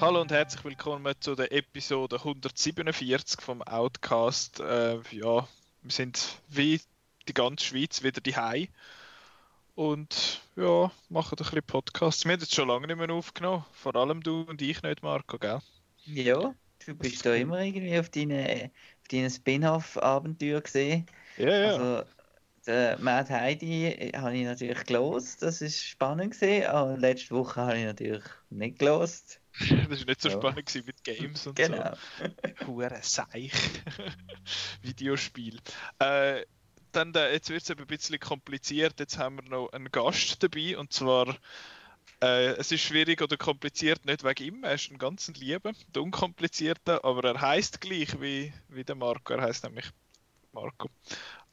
Hallo und herzlich willkommen zu der Episode 147 vom Outcast. Äh, ja, wir sind wie die ganze Schweiz wieder die und ja, machen ein bisschen Podcasts. Wir haben jetzt schon lange nicht mehr aufgenommen, vor allem du und ich nicht, Marco, gell? Ja, du bist da immer irgendwie auf deinen auf deine Spin-off-Abenteuer gesehen. Ja, ja. Also, der Mad Heidi habe ich natürlich gelost, das ist spannend gesehen, aber letzte Woche habe ich natürlich nicht gelost. Das war nicht so ja. spannend mit Games und genau. so. Hure Seich. Videospiel. Äh, dann, äh, jetzt wird es ein bisschen kompliziert. Jetzt haben wir noch einen Gast dabei und zwar. Äh, es ist schwierig oder kompliziert, nicht wegen ihm. Er ist ein ganz Lieber, der Unkomplizierte, aber er heißt gleich wie, wie der Marco. Er heißt nämlich Marco.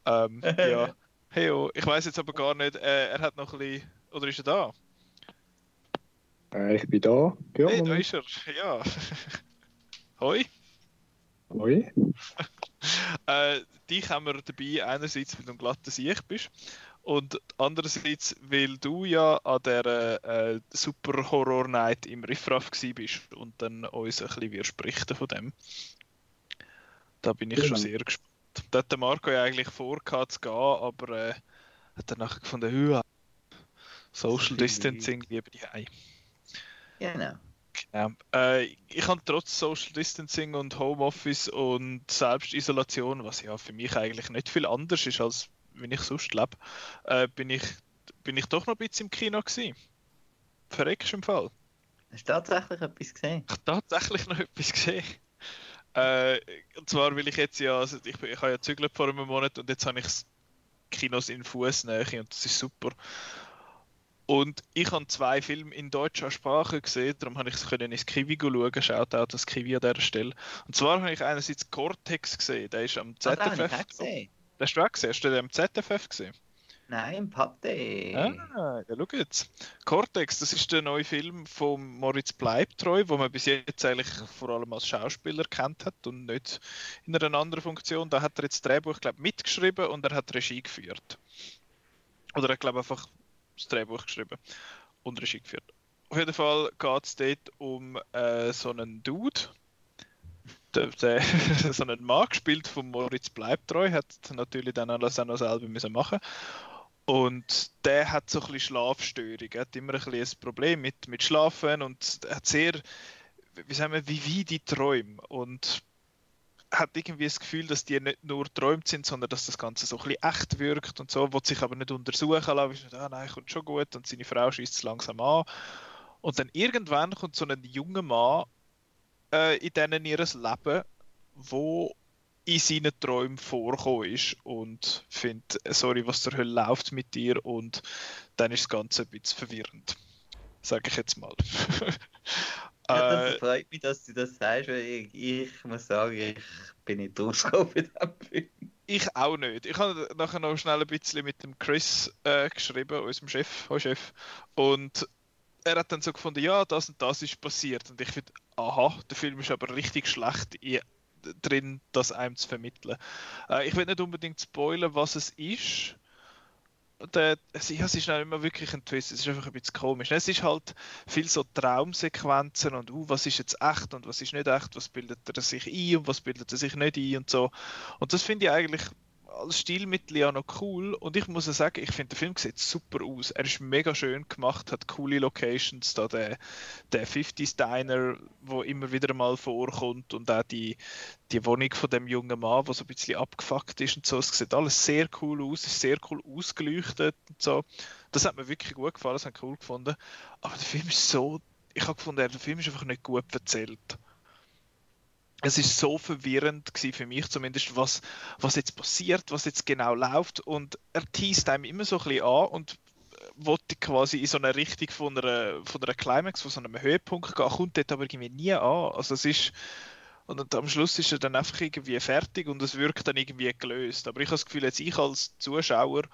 Ähm, ja. Hey, oh, ich weiß jetzt aber gar nicht, äh, er hat noch ein bisschen. Oder ist er da? Äh, ich bin da. Ja, hey, da ist er. Ja. Hoi. Hoi. äh, dich haben wir dabei, einerseits, weil du ein glatter Sicht bist und andererseits, weil du ja an der äh, Super Horror Night im Riffraff bist und dann uns ein bisschen wirst berichten von dem. Da bin ich genau. schon sehr gespannt. Da hat der Marco ja eigentlich vorgehabt zu gehen, aber äh, hat dann nachher gefunden, Social Distancing lieber die Hause. Genau. Genau. Äh, ich habe trotz Social Distancing und Homeoffice und Selbstisolation, was ja für mich eigentlich nicht viel anders ist, als wenn ich sonst lebe, äh, bin, ich, bin ich doch noch ein bisschen im Kino gewesen. Verreckst im Fall. Hast du tatsächlich etwas gesehen? Ich habe tatsächlich noch etwas gesehen. Äh, und zwar will ich jetzt ja, also ich, ich habe ja zügelt vor einem Monat und jetzt habe ich Kinos in Fußnähe und das ist super. Und ich habe zwei Filme in deutscher Sprache gesehen, darum habe ich es ins Kiwi schauen. Schaut auch das Kiwi an dieser Stelle. Und zwar habe ich einerseits Cortex gesehen, der ist am ZFF. Oh, den gesehen. Den hast du auch gesehen? Hast du den am ZFF gesehen? Nein, im Pate. Ah, ja, schau jetzt. Cortex, das ist der neue Film von Moritz Bleibtreu, wo man bis jetzt eigentlich vor allem als Schauspieler kennt hat und nicht in einer anderen Funktion. Da hat er jetzt das Drehbuch, glaube mitgeschrieben und er hat Regie geführt. Oder er glaube einfach das Drehbuch geschrieben und Regie geführt. Auf jeden Fall geht es dort um äh, so einen Dude, der, der so einen Mann gespielt von Moritz Bleibtreu, hat natürlich dann alles auch noch selber müssen machen und der hat so ein bisschen Schlafstörungen, hat immer ein bisschen ein Problem mit, mit Schlafen und hat sehr, wie sagen wir, wie die Träume und hat irgendwie das Gefühl, dass die nicht nur träumt sind, sondern dass das Ganze so ein bisschen echt wirkt und so, will sich aber nicht untersuchen lassen, ah, nein, kommt schon gut und seine Frau schießt es langsam an. Und dann irgendwann kommt so ein junger Mann äh, in denen ihres Leben, wo in seinen Träumen vorkommen ist und findet, sorry, was zur Hölle läuft mit dir und dann ist das Ganze ein bisschen verwirrend. Sage ich jetzt mal. Ja, das äh, freut mich, dass du das sagst, weil ich, ich muss sagen, ich bin nicht rausgekommen bei diesem Film. Ich auch nicht. Ich habe nachher noch schnell ein bisschen mit dem Chris äh, geschrieben, unserem Chef, oh Chef. Und er hat dann so gefunden, ja, das und das ist passiert. Und ich finde, aha, der Film ist aber richtig schlecht drin, das einem zu vermitteln. Äh, ich will nicht unbedingt spoilern, was es ist der, es, ja, es ist nicht immer wirklich ein Twist, es ist einfach ein bisschen komisch. Es ist halt viel so Traumsequenzen und uh, was ist jetzt echt und was ist nicht echt, was bildet er sich ein und was bildet er sich nicht ein und so. Und das finde ich eigentlich als Stilmittel ja noch cool und ich muss sagen, ich finde der Film sieht super aus. Er ist mega schön gemacht, hat coole Locations, da der, der 50s Diner, wo immer wieder mal vorkommt und auch die, die Wohnung von dem jungen Mann, wo so ein bisschen abgefuckt ist und so. Es sieht alles sehr cool aus, ist sehr cool ausgeleuchtet und so. Das hat mir wirklich gut gefallen, das habe ich cool gefunden. Aber der Film ist so, ich habe gefunden, der Film ist einfach nicht gut erzählt es ist so verwirrend für mich zumindest, was, was jetzt passiert, was jetzt genau läuft und er teast einem immer so ein bisschen an und äh, wollte quasi in so eine Richtung von einer, von einer Climax, von so einem Höhepunkt gehen, kommt dort aber irgendwie nie an. Also es ist und am Schluss ist er dann einfach irgendwie fertig und es wirkt dann irgendwie gelöst. Aber ich habe das Gefühl, jetzt ich als Zuschauer,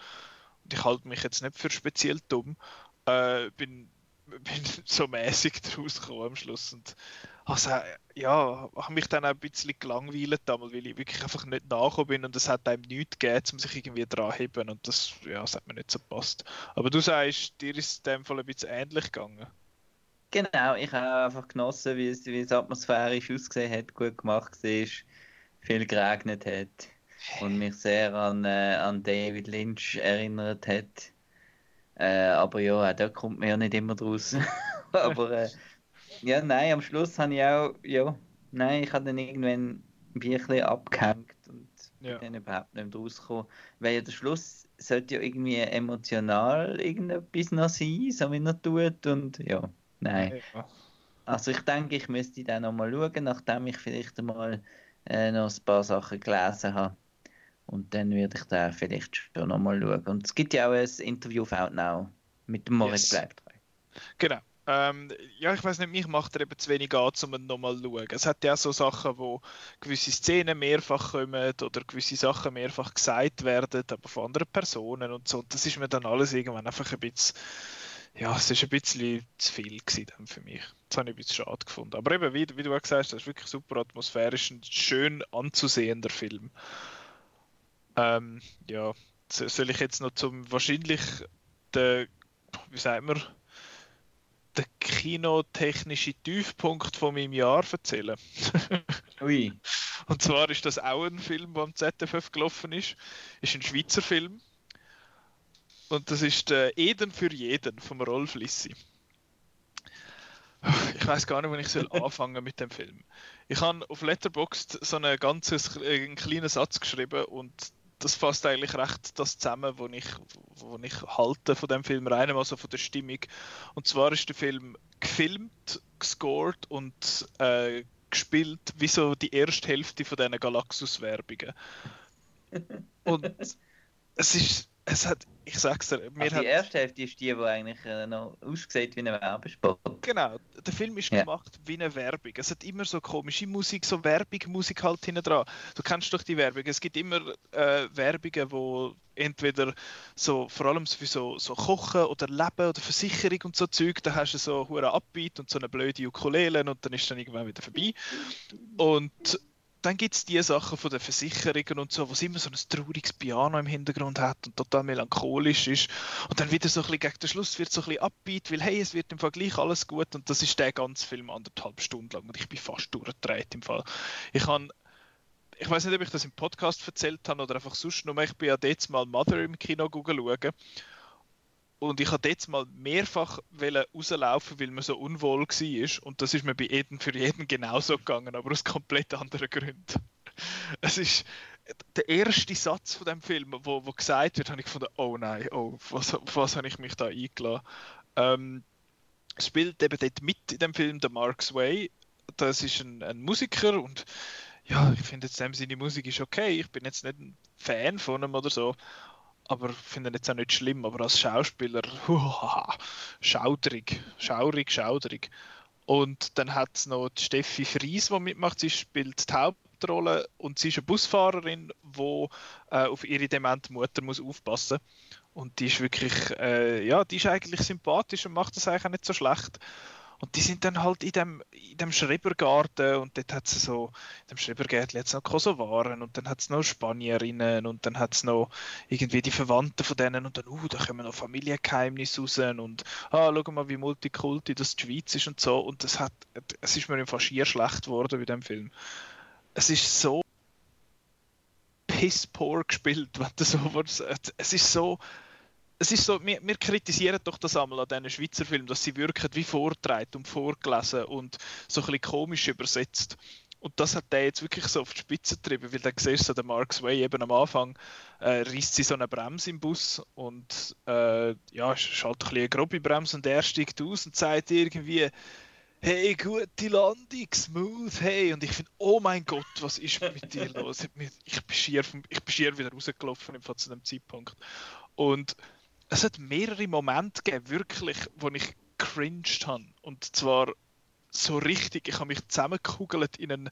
und ich halte mich jetzt nicht für speziell dumm, äh, bin bin so mäßig daraus gekommen am Schluss. Und also, ja, habe mich dann auch ein bisschen gelangweilt, weil ich wirklich einfach nicht nachgekommen bin und es hat einem nichts gegeben, um sich irgendwie dran heben und das, ja, das hat mir nicht so gepasst. Aber du sagst, dir ist es in dem Fall ein bisschen ähnlich gegangen. Genau, ich habe einfach genossen, wie es, wie es atmosphärisch ausgesehen hat, gut gemacht war, viel geregnet hat und mich sehr an, äh, an David Lynch erinnert hat. Äh, aber ja, da kommt man ja nicht immer draus. aber äh, ja, nein, am Schluss habe ich auch, ja, nein, ich habe dann irgendwann ein bisschen abgehängt und ja. bin dann überhaupt nicht mehr rausgekommen. Weil ja der Schluss sollte ja irgendwie emotional irgendetwas noch sein, so wie er tut und ja, nein. Ja. Also ich denke, ich müsste dann nochmal schauen, nachdem ich vielleicht einmal äh, noch ein paar Sachen gelesen habe. Und dann werde ich da vielleicht schon nochmal schauen. Und es gibt ja auch ein Interview auf Outnow mit dem Moritz yes. Bleibtreu. Genau. Ähm, ja, ich weiß nicht, mich macht er eben zu wenig an, um nochmal zu schauen. Es hat ja so Sachen, wo gewisse Szenen mehrfach kommen oder gewisse Sachen mehrfach gesagt werden, aber von anderen Personen und so. Und das ist mir dann alles irgendwann einfach ein bisschen, ja, es ist ein bisschen zu viel gewesen für mich. Das habe ich ein bisschen schade gefunden. Aber eben, wie, wie du auch gesagt hast, das ist wirklich super atmosphärisch, ein schön anzusehender Film. Ähm, ja, soll ich jetzt noch zum wahrscheinlich der, wie sagt man, der kinotechnische Tiefpunkt von meinem Jahr erzählen. Ui. Und zwar ist das auch ein Film, der am ZFF gelaufen ist. Ist ein Schweizer Film. Und das ist der Eden für jeden vom Rolf Lissi. Ich weiß gar nicht, wo ich soll anfangen mit dem Film. Ich habe auf Letterboxd so einen ganzen einen kleinen Satz geschrieben und das fasst eigentlich recht das zusammen, was ich, wo ich halte von dem Film, rein also von der Stimmung. Und zwar ist der Film gefilmt, gescored und äh, gespielt wie so die erste Hälfte von diesen Galaxus-Werbungen. Und es ist es hat, ich sag's dir, mir also die erste Hälfte ist die, die eigentlich äh, noch aussieht wie ein Werbespot. Genau, der Film ist ja. gemacht wie eine Werbung. Es hat immer so komische Musik, so Werbung, Musik halt hinten dran. Du kennst doch die Werbung. Es gibt immer äh, Werbungen, wo entweder so, vor allem für so, so Kochen oder Leben oder Versicherung und so Zeug, da hast du so einen Abbeat und so eine blöde Ukulele und dann ist dann irgendwann wieder vorbei. Und dann gibt es die Sachen von den Versicherungen und so, wo es immer so ein trauriges Piano im Hintergrund hat und total melancholisch ist. Und dann wieder so ein bisschen gegen den Schluss wird so ein bisschen abbiet, weil hey, es wird im Vergleich alles gut und das ist der ganze Film anderthalb Stunden lang und ich bin fast durchgedreht im Fall. Ich habe ich weiß nicht, ob ich das im Podcast erzählt habe oder einfach sonst nur, ich bin ja jetzt mal Mother im Kino schauen und ich habe jetzt mal mehrfach rauslaufen, weil man so unwohl war. Und das ist mir bei jedem für jeden genauso gegangen, aber aus komplett anderen Gründen. Es ist der erste Satz von dem Film, wo, wo gesagt wird, habe ich gefunden, oh nein, oh, was, was habe ich mich da eingeladen? Ähm, spielt eben dort mit in dem Film der Mark Sway. Das ist ein, ein Musiker und ja, ich finde jetzt seine Musik ist okay. Ich bin jetzt nicht ein Fan von ihm oder so aber finde jetzt auch nicht schlimm, aber als Schauspieler, huhaha, schauderig, schaurig, schauderig. Und dann hat es noch die Steffi Fries, die mitmacht, sie spielt die Hauptrolle und sie ist eine Busfahrerin, die äh, auf ihre demente Mutter muss aufpassen und die ist wirklich, äh, ja, die ist eigentlich sympathisch und macht das eigentlich auch nicht so schlecht. Und die sind dann halt in dem, in dem Schrebergarten und dort hat es so, in dem Schrebergärtchen hat es noch Kosovaren und dann hat es noch Spanierinnen und dann hat es noch irgendwie die Verwandten von denen und dann, uh, da kommen noch Familiengeheimnisse raus und, ah, schau mal, wie multikulti das die Schweiz ist und so und das hat, es ist mir im Faschier schlecht geworden bei dem Film. Es ist so piss poor gespielt, wenn du so es ist so es ist so, wir, wir, kritisieren doch das einmal an diesen Schweizer Filmen, dass sie wirken wie vortreibt und vorgelesen und so ein bisschen komisch übersetzt. Und das hat der jetzt wirklich so auf die Spitze getrieben, weil dann siehst du, der Mark Sway eben am Anfang äh, reißt sie so eine Bremse im Bus und äh, ja, ist ein eine grobe Bremse und er steigt aus und sagt irgendwie, hey, gute Landung, smooth, hey. Und ich finde, oh mein Gott, was ist mit dir los? Ich bin schier, ich bin schier wieder rausgelaufen im zu dem Zeitpunkt. Und es hat mehrere Momente gegeben, wirklich, wo ich cringed habe. Und zwar so richtig, ich habe mich zusammengekugelt in einen,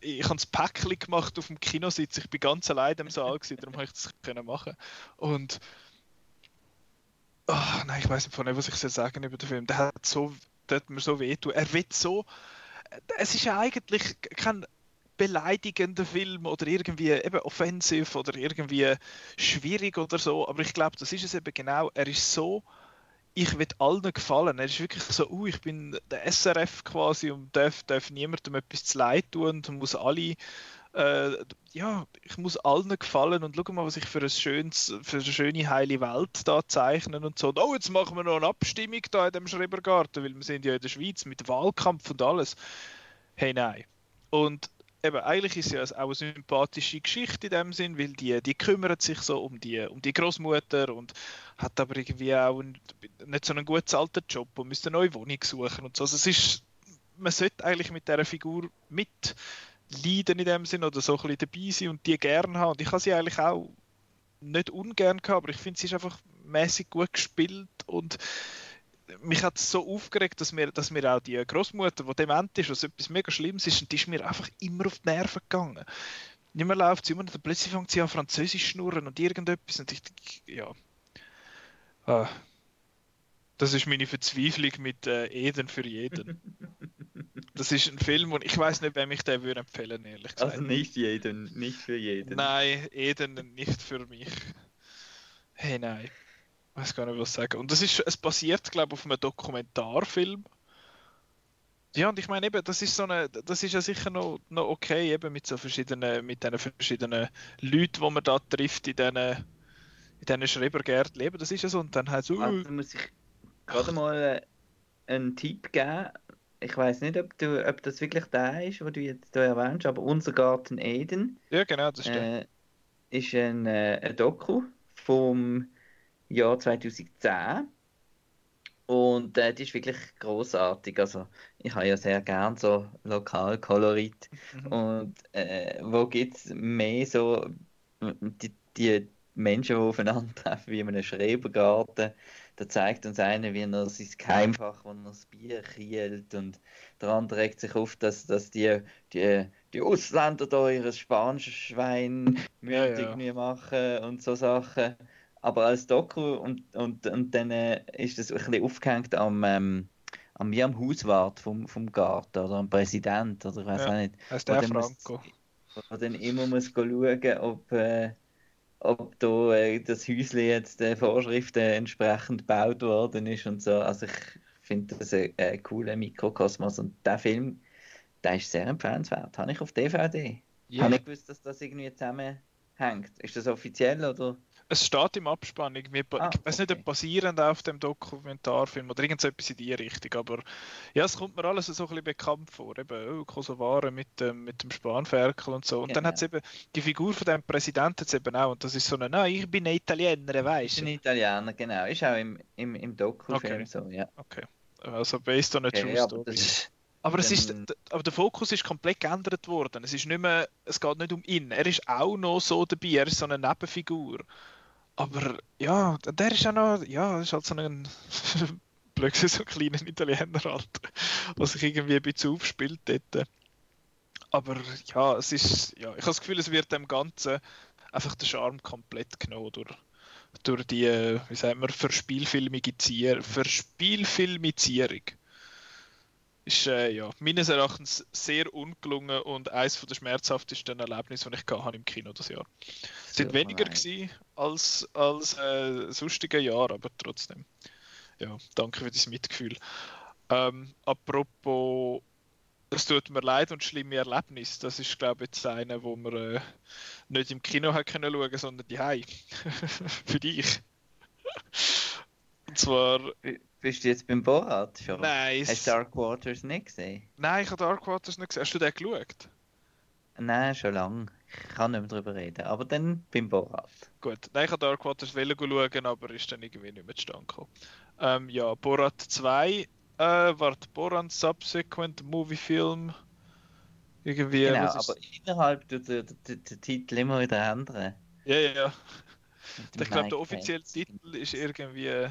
ich habe das Päckchen gemacht auf dem Kinositz, ich bin ganz allein im Saal gewesen, darum habe ich das können machen. Und Oh, nein, ich weiß nicht, von was ich soll sagen über den Film. Der hat so, der hat mir so wehtun. Er wird so. Es ist ja eigentlich kein beleidigender Film oder irgendwie eben offensiv oder irgendwie schwierig oder so, aber ich glaube, das ist es eben genau. Er ist so ich will allen gefallen. Er ist wirklich so, uh, ich bin der SRF quasi und darf, darf niemandem etwas zu leid tun und muss alle, äh, ja, ich muss allen gefallen und schau mal, was ich für, ein schönes, für eine schöne, heile Welt da zeichnen und so. Und, oh, jetzt machen wir noch eine Abstimmung da in dem Schrebergarten, weil wir sind ja in der Schweiz mit Wahlkampf und alles. Hey, nein. Und eben, eigentlich ist es ja auch eine sympathische Geschichte in dem Sinn, weil die, die kümmert sich so um die, um die Großmutter und hat aber irgendwie auch ein, nicht so einen gut zahlten Job und müsste eine neue Wohnung suchen und so. Also es ist, man sollte eigentlich mit dieser Figur mitleiden in dem Sinn oder so ein bisschen dabei sein und die gerne haben. Und ich habe sie eigentlich auch nicht ungern gehabt, aber ich finde, sie ist einfach mäßig gut gespielt und mich hat es so aufgeregt, dass mir, dass mir auch die Großmutter, die dement ist, was etwas mega Schlimmes ist, und die ist mir einfach immer auf die Nerven gegangen. Nicht mehr läuft sie immer und plötzlich fängt sie an Französisch schnurren und irgendetwas und ich, ja. Ah. Das ist meine Verzweiflung mit äh, Eden für jeden. Das ist ein Film und ich weiß nicht, wem ich den würde empfehlen, ehrlich gesagt. Also nicht jeden, nicht für jeden. Nein, Eden nicht für mich. Hey, nein weiß gar nicht, was sagen. Und das ist, es basiert, glaube ich, auf einem Dokumentarfilm. Ja, und ich meine eben, das ist so eine, das ist ja sicher noch, noch okay, eben mit so verschiedenen, mit diesen verschiedenen Leuten, die man da trifft in diesen, in diesen Schrebergärten. Eben, das ist ja so, und dann halt so... Also muss ich gerade mal einen Tipp geben. Ich weiß nicht, ob, du, ob das wirklich der ist, was du jetzt hier erwähnst, aber unser Garten Eden. Ja, genau, das stimmt. Äh, ist ein, äh, ein Doku vom Jahr 2010. Und äh, die ist wirklich großartig. Also ich habe ja sehr gern so Lokalkolorit. Mhm. Und äh, wo gibt es mehr so die, die Menschen, die aufeinandertreffen, wie in einem Schrebergarten. Da zeigt uns einer, wie er sein Keimfach, wo er das Bier kielt. Und der andere regt sich auf, dass, dass die, die, die Ausländer da ihr spanisches Schwein mündig ja, ja. machen und so Sachen aber als Doku und, und, und dann äh, ist das ein bisschen aufgehängt am, ähm, am, wie am Hauswart vom, vom Garten oder am Präsident oder ich weiß ja, auch nicht. Heißt der Franco. Muss, dann immer muss schauen, ob, äh, ob da äh, das Häuschen jetzt den Vorschriften entsprechend gebaut worden ist und so. Also ich finde das ein, ein cooler Mikrokosmos und der Film, der ist sehr empfehlenswert. Habe ich auf DVD. Yeah. Habe ich gewusst, dass das irgendwie zusammenhängt. Ist das offiziell oder? Es steht im Abspann, ah, ich weiß nicht, ob basierend auf dem Dokumentarfilm oder irgendetwas in die Richtung, aber ja, es kommt mir alles so ein bisschen bekannt vor. Eben, oh, Kosovare mit dem, mit dem Spanferkel und so. Und genau. dann hat es eben die Figur von dem Präsidenten eben auch, und das ist so eine, nein, ich bin ein Italiener, weißt du? Ich bin Italiener, genau. Ist auch im, im, im Dokufilm okay. so, ja. Okay. Also based on a okay, true story. Aber, es ist, aber der Fokus ist komplett geändert worden. Es ist nicht mehr, es geht nicht um ihn. Er ist auch noch so dabei. Er ist so eine Nebenfigur. Aber ja, der ist ja noch, ja, ist halt so ein blöd so ein kleiner Italiener halt, was sich irgendwie ein bisschen aufspielt dort. Aber ja, es ist, ja, ich habe das Gefühl, es wird dem Ganzen einfach der Charme komplett genommen durch, durch die, wie sagen wir, Verspielfilmizierung. Verspielfilmizierung ist äh, ja, meines Erachtens sehr ungelungen und eines der schmerzhaftesten Erlebnisse, die ich hatte im Kino das Jahr. Es sind weniger gewesen als, als äh, sonstige Jahre, aber trotzdem. Ja, danke für das Mitgefühl. Ähm, apropos, es tut mir leid und schlimme Erlebnis. Das ist, glaube ich, jetzt eine, wo man äh, nicht im Kino hat können schauen, sondern die für dich. und zwar bist du jetzt beim Borat schon? Nein. Hast du Dark Waters nicht gesehen? Nein, ich habe Dark Waters nicht gesehen. Hast du den geschaut? Nein, schon lange. Ich kann nicht mehr darüber reden. Aber dann beim Borat. Gut. Nein, ich habe Dark Waters schauen, aber ist dann irgendwie nicht mehr zustande gekommen. Ähm, ja, Borat 2 äh, war Borat Subsequent Movie Film. Irgendwie. Genau, aber innerhalb der, der, der, der Titel immer wieder ändern. Ja, ja, ja. Ich glaube, der offizielle Titel ist irgendwie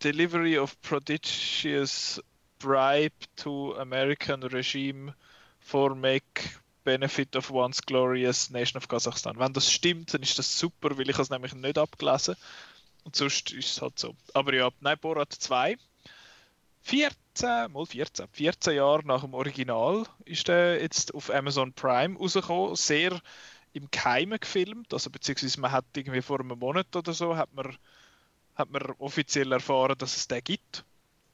delivery of prodigious bribe to American regime for make benefit of one's glorious nation of Kazakhstan. Wenn das stimmt, dann ist das super, weil ich es nämlich nicht abgelesen Und sonst ist es halt so. Aber ja, nein, Borat 2. 14, mal 14, 14 Jahre nach dem Original ist der jetzt auf Amazon Prime rausgekommen. Sehr im Keimen gefilmt, also beziehungsweise man hat irgendwie vor einem Monat oder so hat man, hat man offiziell erfahren, dass es den gibt.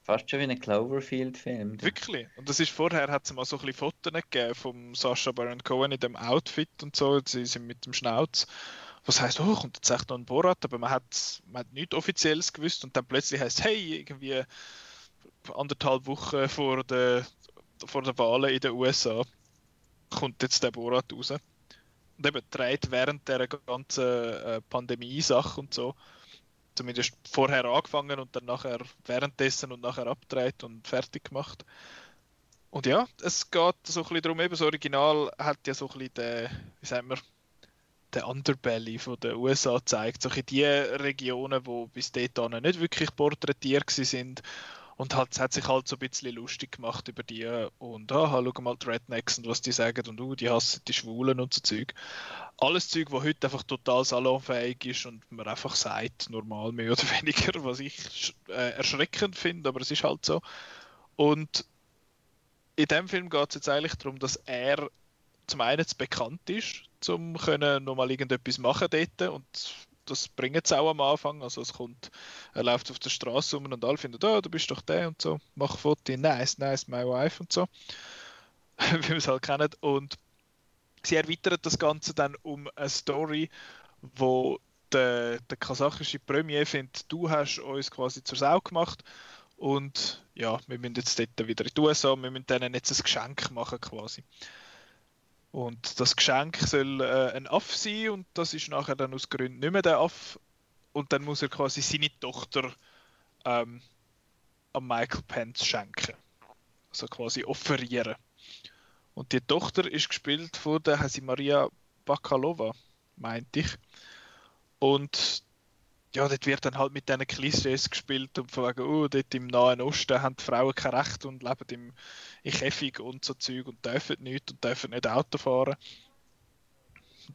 Fast schon wie ein Cloverfield-Film. Wirklich. Und das ist vorher, hat es mal so ein bisschen Fotos gegeben vom Sascha Baron Cohen in dem Outfit und so. Sie sind mit dem Schnauz. Was heißt, oh, kommt jetzt echt noch ein Borat? Aber man hat, man hat nichts Offizielles gewusst und dann plötzlich heißt hey, irgendwie anderthalb Wochen vor der, vor der Wahlen in den USA kommt jetzt der Borat raus. Und eben dreht während der ganzen äh, Pandemie-Sache und so zumindest vorher angefangen und dann nachher währenddessen und nachher abgedreht und fertig gemacht. Und ja, es geht so ein bisschen darum, eben das Original hat ja so ein bisschen den, wie sagen wir, den Underbelly von den USA gezeigt, so in die Regionen, wo bis dahin nicht wirklich porträtiert sind und es hat sich halt so ein bisschen lustig gemacht über die und ah, schau mal die Rednecks und was die sagen und uh, die hassen die Schwulen und so Zeug. Alles Zeug, wo heute einfach total salonfähig ist und man einfach sagt, normal mehr oder weniger, was ich äh, erschreckend finde, aber es ist halt so. Und in dem Film geht es jetzt eigentlich darum, dass er zum einen zu bekannt ist, um nochmal irgendetwas machen dort und das bringt es auch am Anfang. Also es kommt, er läuft auf der Straße rum und alle finden, oh, du bist doch der und so, mach Foto, nice, nice, my wife und so. Wie wir es halt kennen. Und sie erweitert das Ganze dann um eine Story, wo der, der kasachische Premier findet, du hast uns quasi zur Sau gemacht und ja, wir müssen jetzt dort wieder in die USA, wir müssen denen jetzt ein Geschenk machen quasi. Und das Geschenk soll äh, ein Aff sein und das ist nachher dann aus Gründen nicht mehr der Aff. Und dann muss er quasi seine Tochter ähm, an Michael Pence schenken. Also quasi offerieren. Und die Tochter ist gespielt von der Maria Bakalova, meinte ich. Und ja, dort wird dann halt mit diesen Klischees gespielt und von wegen, oh, dort im Nahen Osten haben die Frauen kein Recht und leben im, in Käfig und so Zeug und dürfen nicht und dürfen nicht Auto fahren.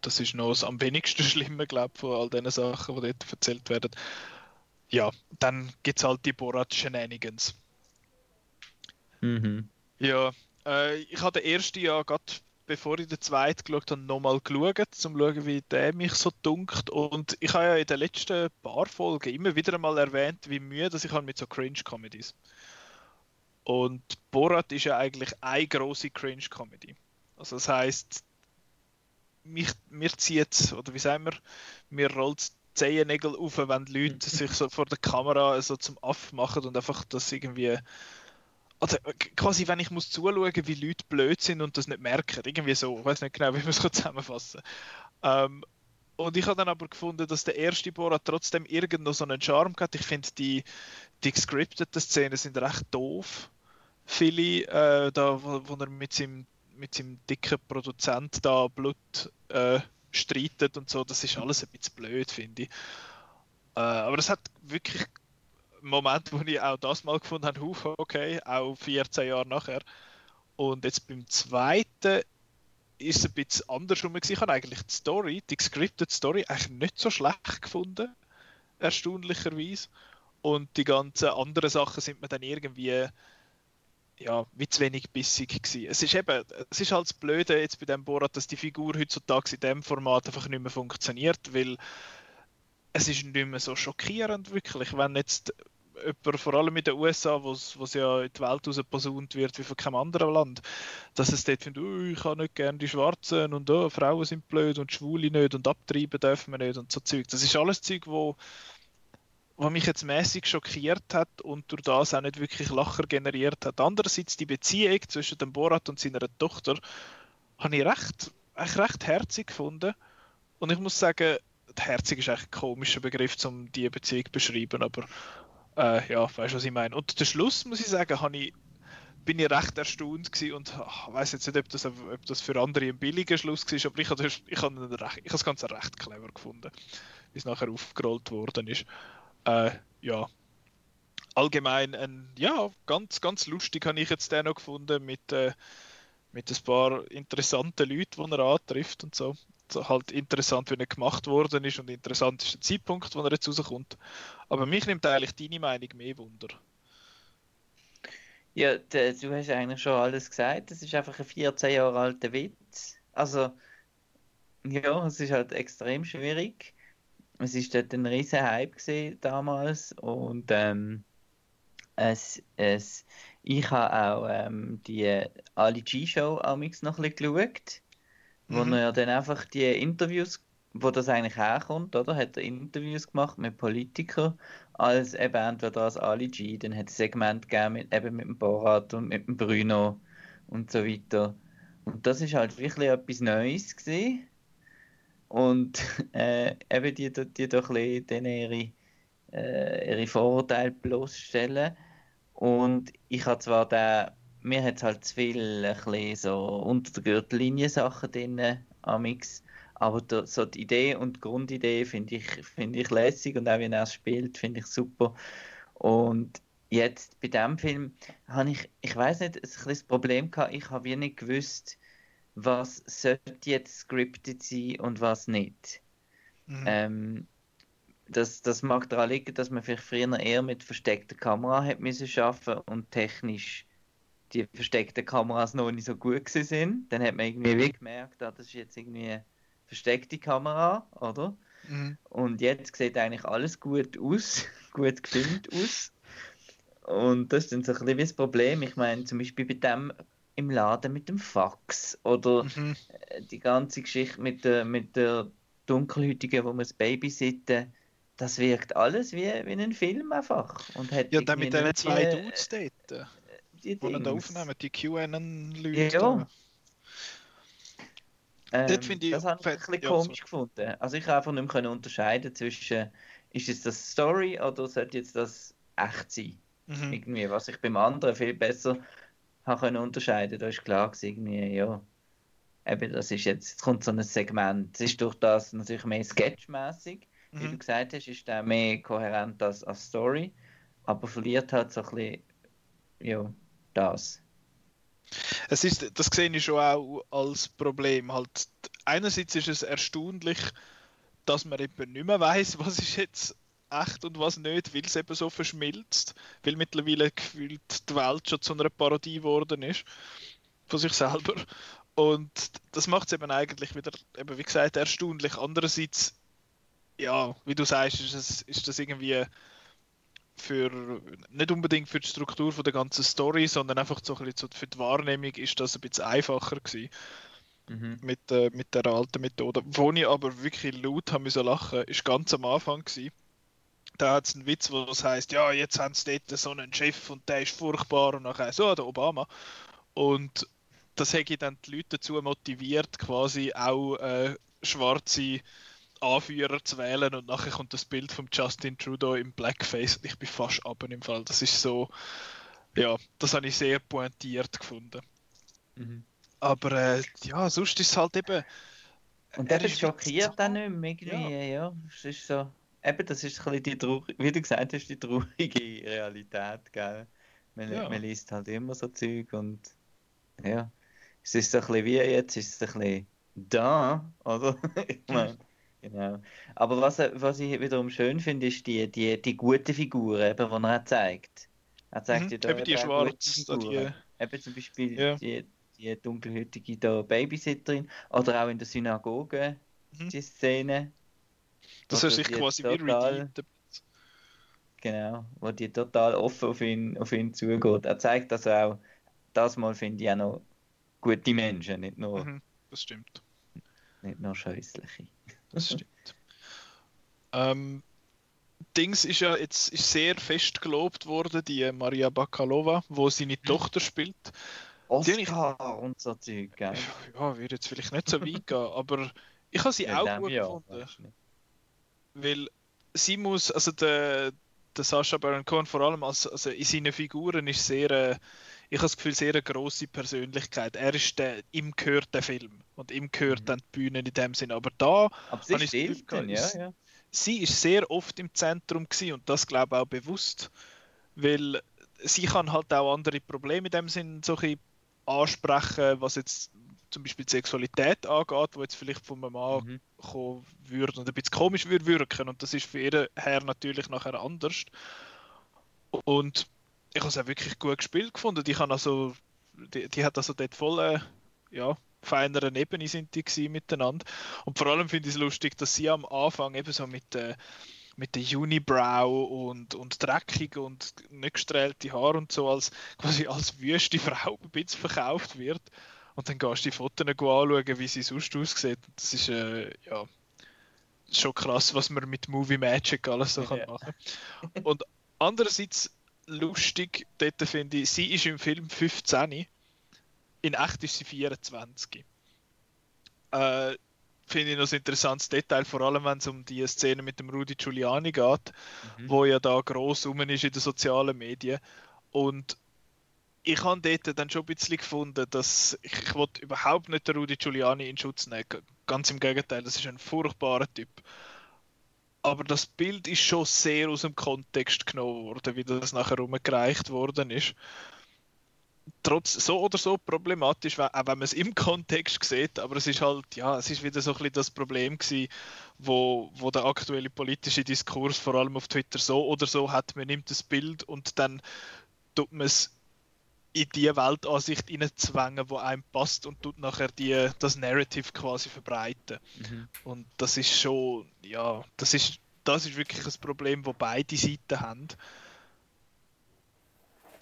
Das ist noch das am wenigsten Schlimme, glaube ich, von all diesen Sachen, die dort erzählt werden. Ja, dann gibt es halt die Borat-Shenanigans. Mhm. Ja, äh, ich hatte den ersten Jahr gerade bevor ich den zweiten geschaut habe, nochmal geschaut, um zu schauen, wie der mich so dunkt. Und ich habe ja in den letzten paar Folgen immer wieder einmal erwähnt, wie müde ich habe mit so Cringe-Comedies. Und Borat ist ja eigentlich eine große Cringe-Comedy. Also das heißt, mich, mir zieht oder wie sagen wir, mir rollt Zehennägel auf, wenn die Leute sich so vor der Kamera so zum Aff machen und einfach das irgendwie also quasi, wenn ich muss zuschauen, wie Leute blöd sind und das nicht merken, irgendwie so, ich weiß nicht genau, wie man es zusammenfassen ähm, und ich habe dann aber gefunden, dass der erste Borat trotzdem irgend noch so einen Charme hat. Ich finde, die, die gescripteten Szenen sind recht doof. Viele, äh, da, wo, wo, er mit seinem, mit seinem dicken Produzent da Blut äh, streitet und so, das ist alles ein bisschen blöd, finde ich. Äh, aber es hat wirklich Moment, wo ich auch das mal gefunden habe, huf, okay, auch 14 Jahre nachher. Und jetzt beim zweiten ist es ein bisschen andersrum. Ich habe eigentlich die Story, die gescripted Story, eigentlich nicht so schlecht gefunden, erstaunlicherweise. Und die ganzen anderen Sachen sind mir dann irgendwie ja, wie zu wenig bissig gewesen. Es ist eben, es ist halt das Blöde jetzt bei dem Borat, dass die Figur heutzutage in dem Format einfach nicht mehr funktioniert, weil es ist nicht mehr so schockierend, wirklich. Wenn jetzt jemand, vor allem in den USA, wo es ja in die Welt rausposaunt wird wie von keinem anderen Land, dass es dort findet, oh, ich habe nicht gerne die Schwarzen und oh, Frauen sind blöd und Schwule nicht und abtreiben dürfen wir nicht und so Zeug. Das ist alles Zeug, wo, wo mich jetzt mäßig schockiert hat und durch das auch nicht wirklich Lacher generiert hat. Andererseits die Beziehung zwischen dem Borat und seiner Tochter habe ich recht, recht herzig gefunden. Und ich muss sagen, herzig ist eigentlich ein komischer Begriff, um diese Beziehung zu beschreiben, aber äh, ja, weißt du, was ich meine. Und der Schluss, muss ich sagen, ich, bin ich recht erstaunt gewesen und ich weiß jetzt nicht, ob das, ob das für andere ein billiger Schluss war, aber ich habe, ich habe, recht, ich habe das Ganze recht clever gefunden, wie es nachher aufgerollt worden ist. Äh, ja, allgemein ein, ja, ganz, ganz lustig habe ich jetzt den noch gefunden mit, äh, mit ein paar interessanten Leuten, die er antrifft und so. Halt interessant, wie er gemacht worden ist und interessant ist der Zeitpunkt, wo er jetzt rauskommt. Aber mich nimmt eigentlich deine Meinung mehr Wunder. Ja, du hast eigentlich schon alles gesagt. Es ist einfach ein 14 Jahre alter Witz. Also, ja, es ist halt extrem schwierig. Es ist dort ein riesen Hype damals und ähm, es, es, ich habe auch ähm, die Ali G-Show noch ein bisschen geschaut, mhm. wo er dann einfach die Interviews, wo das eigentlich herkommt, oder? Hat er Interviews gemacht mit Politikern, als eben entweder als Ali G, dann hat es Segment gegeben mit, eben mit dem Borat und mit dem Bruno und so weiter. Und das ist halt wirklich etwas Neues gewesen. Und äh, eben die, die, die doch ein bisschen ihre, äh, ihre Vorurteile bloßstellen. Und ich habe zwar da, mir hat halt zu viel ein bisschen so unter der Gürtellinie Sachen drin, amix. Aber der, so die Idee und die Grundidee finde ich, find ich lässig und auch wie er es spielt, finde ich super. Und jetzt bei dem Film habe ich, ich weiß nicht, ein das Problem gehabt, ich habe wie nicht gewusst, was sollte jetzt scripted sein und was nicht. Mhm. Ähm, das, das mag daran liegen, dass man vielleicht früher eher mit versteckter Kamera hat müssen schaffen und technisch die versteckten Kameras noch nicht so gut sind. Dann hat man irgendwie mhm. gemerkt, ah, das ist jetzt irgendwie eine versteckte Kamera, oder? Mhm. Und jetzt sieht eigentlich alles gut aus, gut gefilmt aus. Und das ist dann so ein bisschen das Problem. Ich meine, zum Beispiel bei dem im Laden mit dem Fax oder mhm. Äh, die ganze Geschichte mit der, mit der Dunkelhütigen, wo man das Babysitten, das wirkt alles wie, wie ein Film einfach. Und hat ja, dann mit den zwei Dudes dort, die die da aufnehmen, die QAnon-Leute. Ja. Ähm, ich das habe ich ein bisschen ja, komisch so. gefunden. Also ich habe einfach nicht mehr unterscheiden zwischen, ist es das Story oder sollte jetzt das echt sein? Mhm. Irgendwie, was ich beim anderen viel besser habe können unterscheiden. Da ist klar irgendwie, ja, eben, das ist jetzt, jetzt kommt so ein Segment. Es ist durch das natürlich mehr sketchmäßig, mhm. wie du gesagt hast, ist der mehr kohärent als, als Story, aber verliert halt so ein bisschen, ja, das. Es ist, das sehe ich schon auch als Problem. Halt, einerseits ist es erstaunlich, dass man eben nicht mehr weiß, was ist jetzt echt und was nicht, weil es eben so verschmilzt, weil mittlerweile gefühlt die Welt schon zu einer Parodie geworden ist von sich selber. Und das macht es eben eigentlich wieder, eben wie gesagt, erstaunlich. Andererseits, ja, wie du sagst, ist, es, ist das irgendwie für nicht unbedingt für die Struktur von der ganzen Story, sondern einfach so ein bisschen für die Wahrnehmung ist das ein bisschen einfacher gewesen. Mhm. Mit, äh, mit der alten Methode. Wo ich aber wirklich laut haben müssen lachen, ist ganz am Anfang gewesen da hat es einen Witz, wo es heißt, ja, jetzt haben sie dort so einen Chef und der ist furchtbar und nachher so, der Obama. Und das hätte dann die Leute dazu motiviert, quasi auch äh, schwarze Anführer zu wählen und nachher kommt das Bild von Justin Trudeau im Blackface und ich bin fast ab im Fall. Das ist so, ja, das habe ich sehr pointiert gefunden. Mhm. Aber äh, ja, sonst ist es halt eben. Und der ist schockiert dann nicht mehr irgendwie, ja. ja. Es ist so eben, das ist ein die traurige, wie du gesagt hast, die traurige Realität, gell? Man, ja. man liest halt immer so Zeug und ja, es ist ein bisschen wie jetzt, ist es ein bisschen da, oder? ich meine, genau. Aber was, was ich wiederum schön finde, ist die, die, die gute Figur, eben, die er zeigt. Er zeigt mhm, ja da eben die schwarz, die... Eben zum Beispiel ja. die, die dunkelhütige da Babysitterin oder auch in der Synagoge, mhm. die Szene, das ist sich quasi total, wie redeemed. Genau, wo die total offen auf ihn, auf ihn zugeht. Er zeigt also auch, das mal finde ich auch noch gute Menschen, nicht nur. Mhm, das stimmt. Nicht nur scheußliche. Das stimmt. ähm, Dings ist ja jetzt ist sehr fest gelobt worden, die Maria Bakalova, wo seine mhm. Tochter spielt. Oscar ich, und so Zeug, gell? Ja, würde jetzt vielleicht nicht so weit gehen, aber ich habe sie auch gut Jahr, gefunden. Weil sie muss, also der, der Sascha Baron Cohen vor allem als, also in seinen Figuren ist sehr, äh, ich habe das Gefühl, sehr eine grosse Persönlichkeit. Er ist der, ihm gehört der Film und ihm gehört mhm. dann die Bühne in dem Sinn. Aber da Aber sie ich Gefühl, kann, ja, ja. sie ist sehr oft im Zentrum gewesen und das glaube ich auch bewusst, weil sie kann halt auch andere Probleme in dem Sinn so ein ansprechen, was jetzt zum Beispiel die Sexualität angeht, wo jetzt vielleicht von einem Mann mhm. kommen würde und ein bisschen komisch würde wirken. Und das ist für ihren Herr natürlich nachher anders. Und ich habe es auch wirklich gut gespielt gefunden. Die, kann also, die, die hat also dort voll, äh, ja, feineren Ebene sind die miteinander. Und vor allem finde ich es lustig, dass sie am Anfang eben so mit, äh, mit der Unibrow und, und dreckig und nicht gestrählte Haar und so als quasi als wüste Frau ein bisschen verkauft wird. Und dann gehst du die Fotos anschauen, wie sie sonst aussieht. Das ist äh, ja schon krass, was man mit Movie Magic alles so kann machen kann. Und andererseits lustig, dort finde ich, sie ist im Film 15, in echt ist sie 24. Äh, finde ich noch ein interessantes Detail, vor allem wenn es um die Szene mit dem Rudy Giuliani geht, mhm. wo ja da gross rum ist in den sozialen Medien. Und ich habe dort dann schon ein bisschen gefunden, dass ich, ich überhaupt nicht den Rudy Giuliani in Schutz nehmen. Ganz im Gegenteil, das ist ein furchtbarer Typ. Aber das Bild ist schon sehr aus dem Kontext genommen worden, wie das nachher rumgereicht worden ist. Trotz so oder so problematisch, auch wenn man es im Kontext sieht, aber es ist halt, ja, es ist wieder so ein bisschen das Problem gewesen, wo, wo der aktuelle politische Diskurs vor allem auf Twitter so oder so hat, man nimmt das Bild und dann tut man es in die Weltansicht hineinzwängen, wo einem passt und tut nachher die, das Narrative quasi verbreiten. Mhm. Und das ist schon, ja, das ist, das ist wirklich ein Problem, wo beide Seiten haben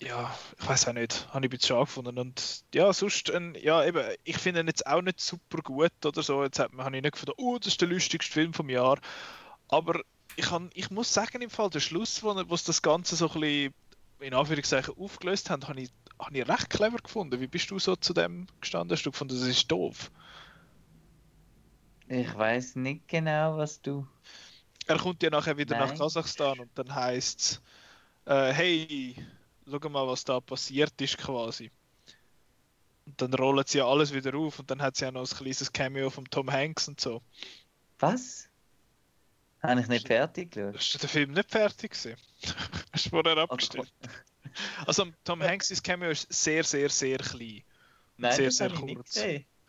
ja, ich weiß auch nicht, habe ich bisschen schade gefunden. Und ja, sonst, ein, ja, eben, ich finde ihn jetzt auch nicht super gut oder so. Jetzt habe ich nicht gefunden, oh, das ist der lustigste Film vom Jahr. Aber ich, kann, ich muss sagen, im Fall der Schluss, wo, wo das Ganze so ein bisschen in Anführungszeichen aufgelöst haben, habe ich, habe ich recht clever gefunden. Wie bist du so zu dem gestanden? Hast du gefunden, das ist doof? Ich weiß nicht genau, was du. Er kommt ja nachher wieder Nein. nach Kasachstan und dann heißt es, äh, hey, schau mal, was da passiert ist quasi. Und dann rollen sie ja alles wieder auf und dann hat sie ja noch ein kleines Cameo von Tom Hanks und so. Was? Habe ich nicht fertig geschaut? Hast du den Film nicht fertig gesehen? Hast du vorher abgestimmt? Also Tom Hanks' Cameo ist sehr, sehr, sehr klein. Nein, sehr, sehr kurz.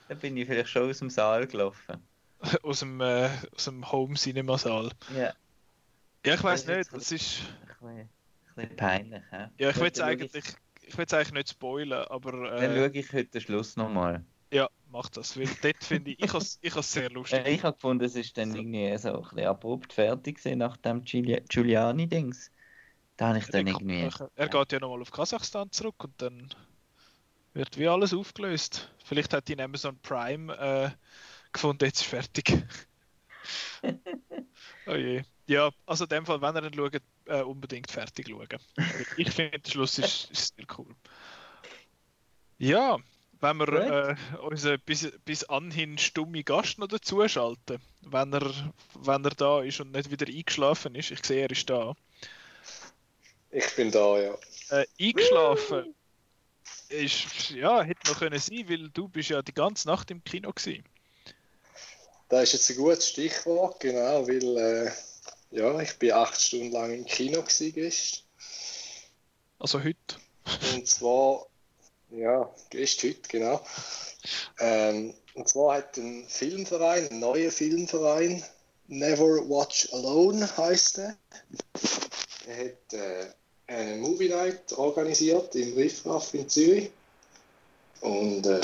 Da bin ich vielleicht schon aus dem Saal gelaufen. aus dem, äh, aus dem Home Cinema Saal. Ja. Ja, ich weiß nicht, das ist bisschen peinlich. He? Ja, ich will es eigentlich, ich eigentlich nicht spoilern, aber. Äh, dann schaue ich heute den Schluss nochmal. Ja, mach das, weil dort finde ich, ich habe es sehr lustig. ich habe gefunden, es ist dann irgendwie so ein bisschen abrupt fertig nach dem Giuliani-Dings. Da habe ich dann irgendwie. Nachher, er geht ja nochmal auf Kasachstan zurück und dann wird wie alles aufgelöst. Vielleicht hat ihn Amazon Prime äh, gefunden, jetzt ist fertig. oh je. Ja, also in dem Fall, wenn ihr ihn schaut, äh, unbedingt fertig schauen. ich finde, der Schluss ist, ist sehr cool. Ja, wenn wir äh, unseren bis, bis anhin stummen Gast noch dazuschalten, wenn er, wenn er da ist und nicht wieder eingeschlafen ist. Ich sehe, er ist da. Ich bin da, ja. Äh, eingeschlafen ist, ja, hätte noch können sein, weil du bist ja die ganze Nacht im Kino gewesen. Das ist jetzt ein gutes Stichwort, genau, weil äh, ja, ich bin acht Stunden lang im Kino gewesen, Also heute? Und zwar, ja, gestern heute, genau. Ähm, und zwar hat ein Filmverein, ein neuer Filmverein, Never Watch Alone heißt er. Er hat äh, eine Movie Night organisiert im Riffraff in Zürich. Und äh,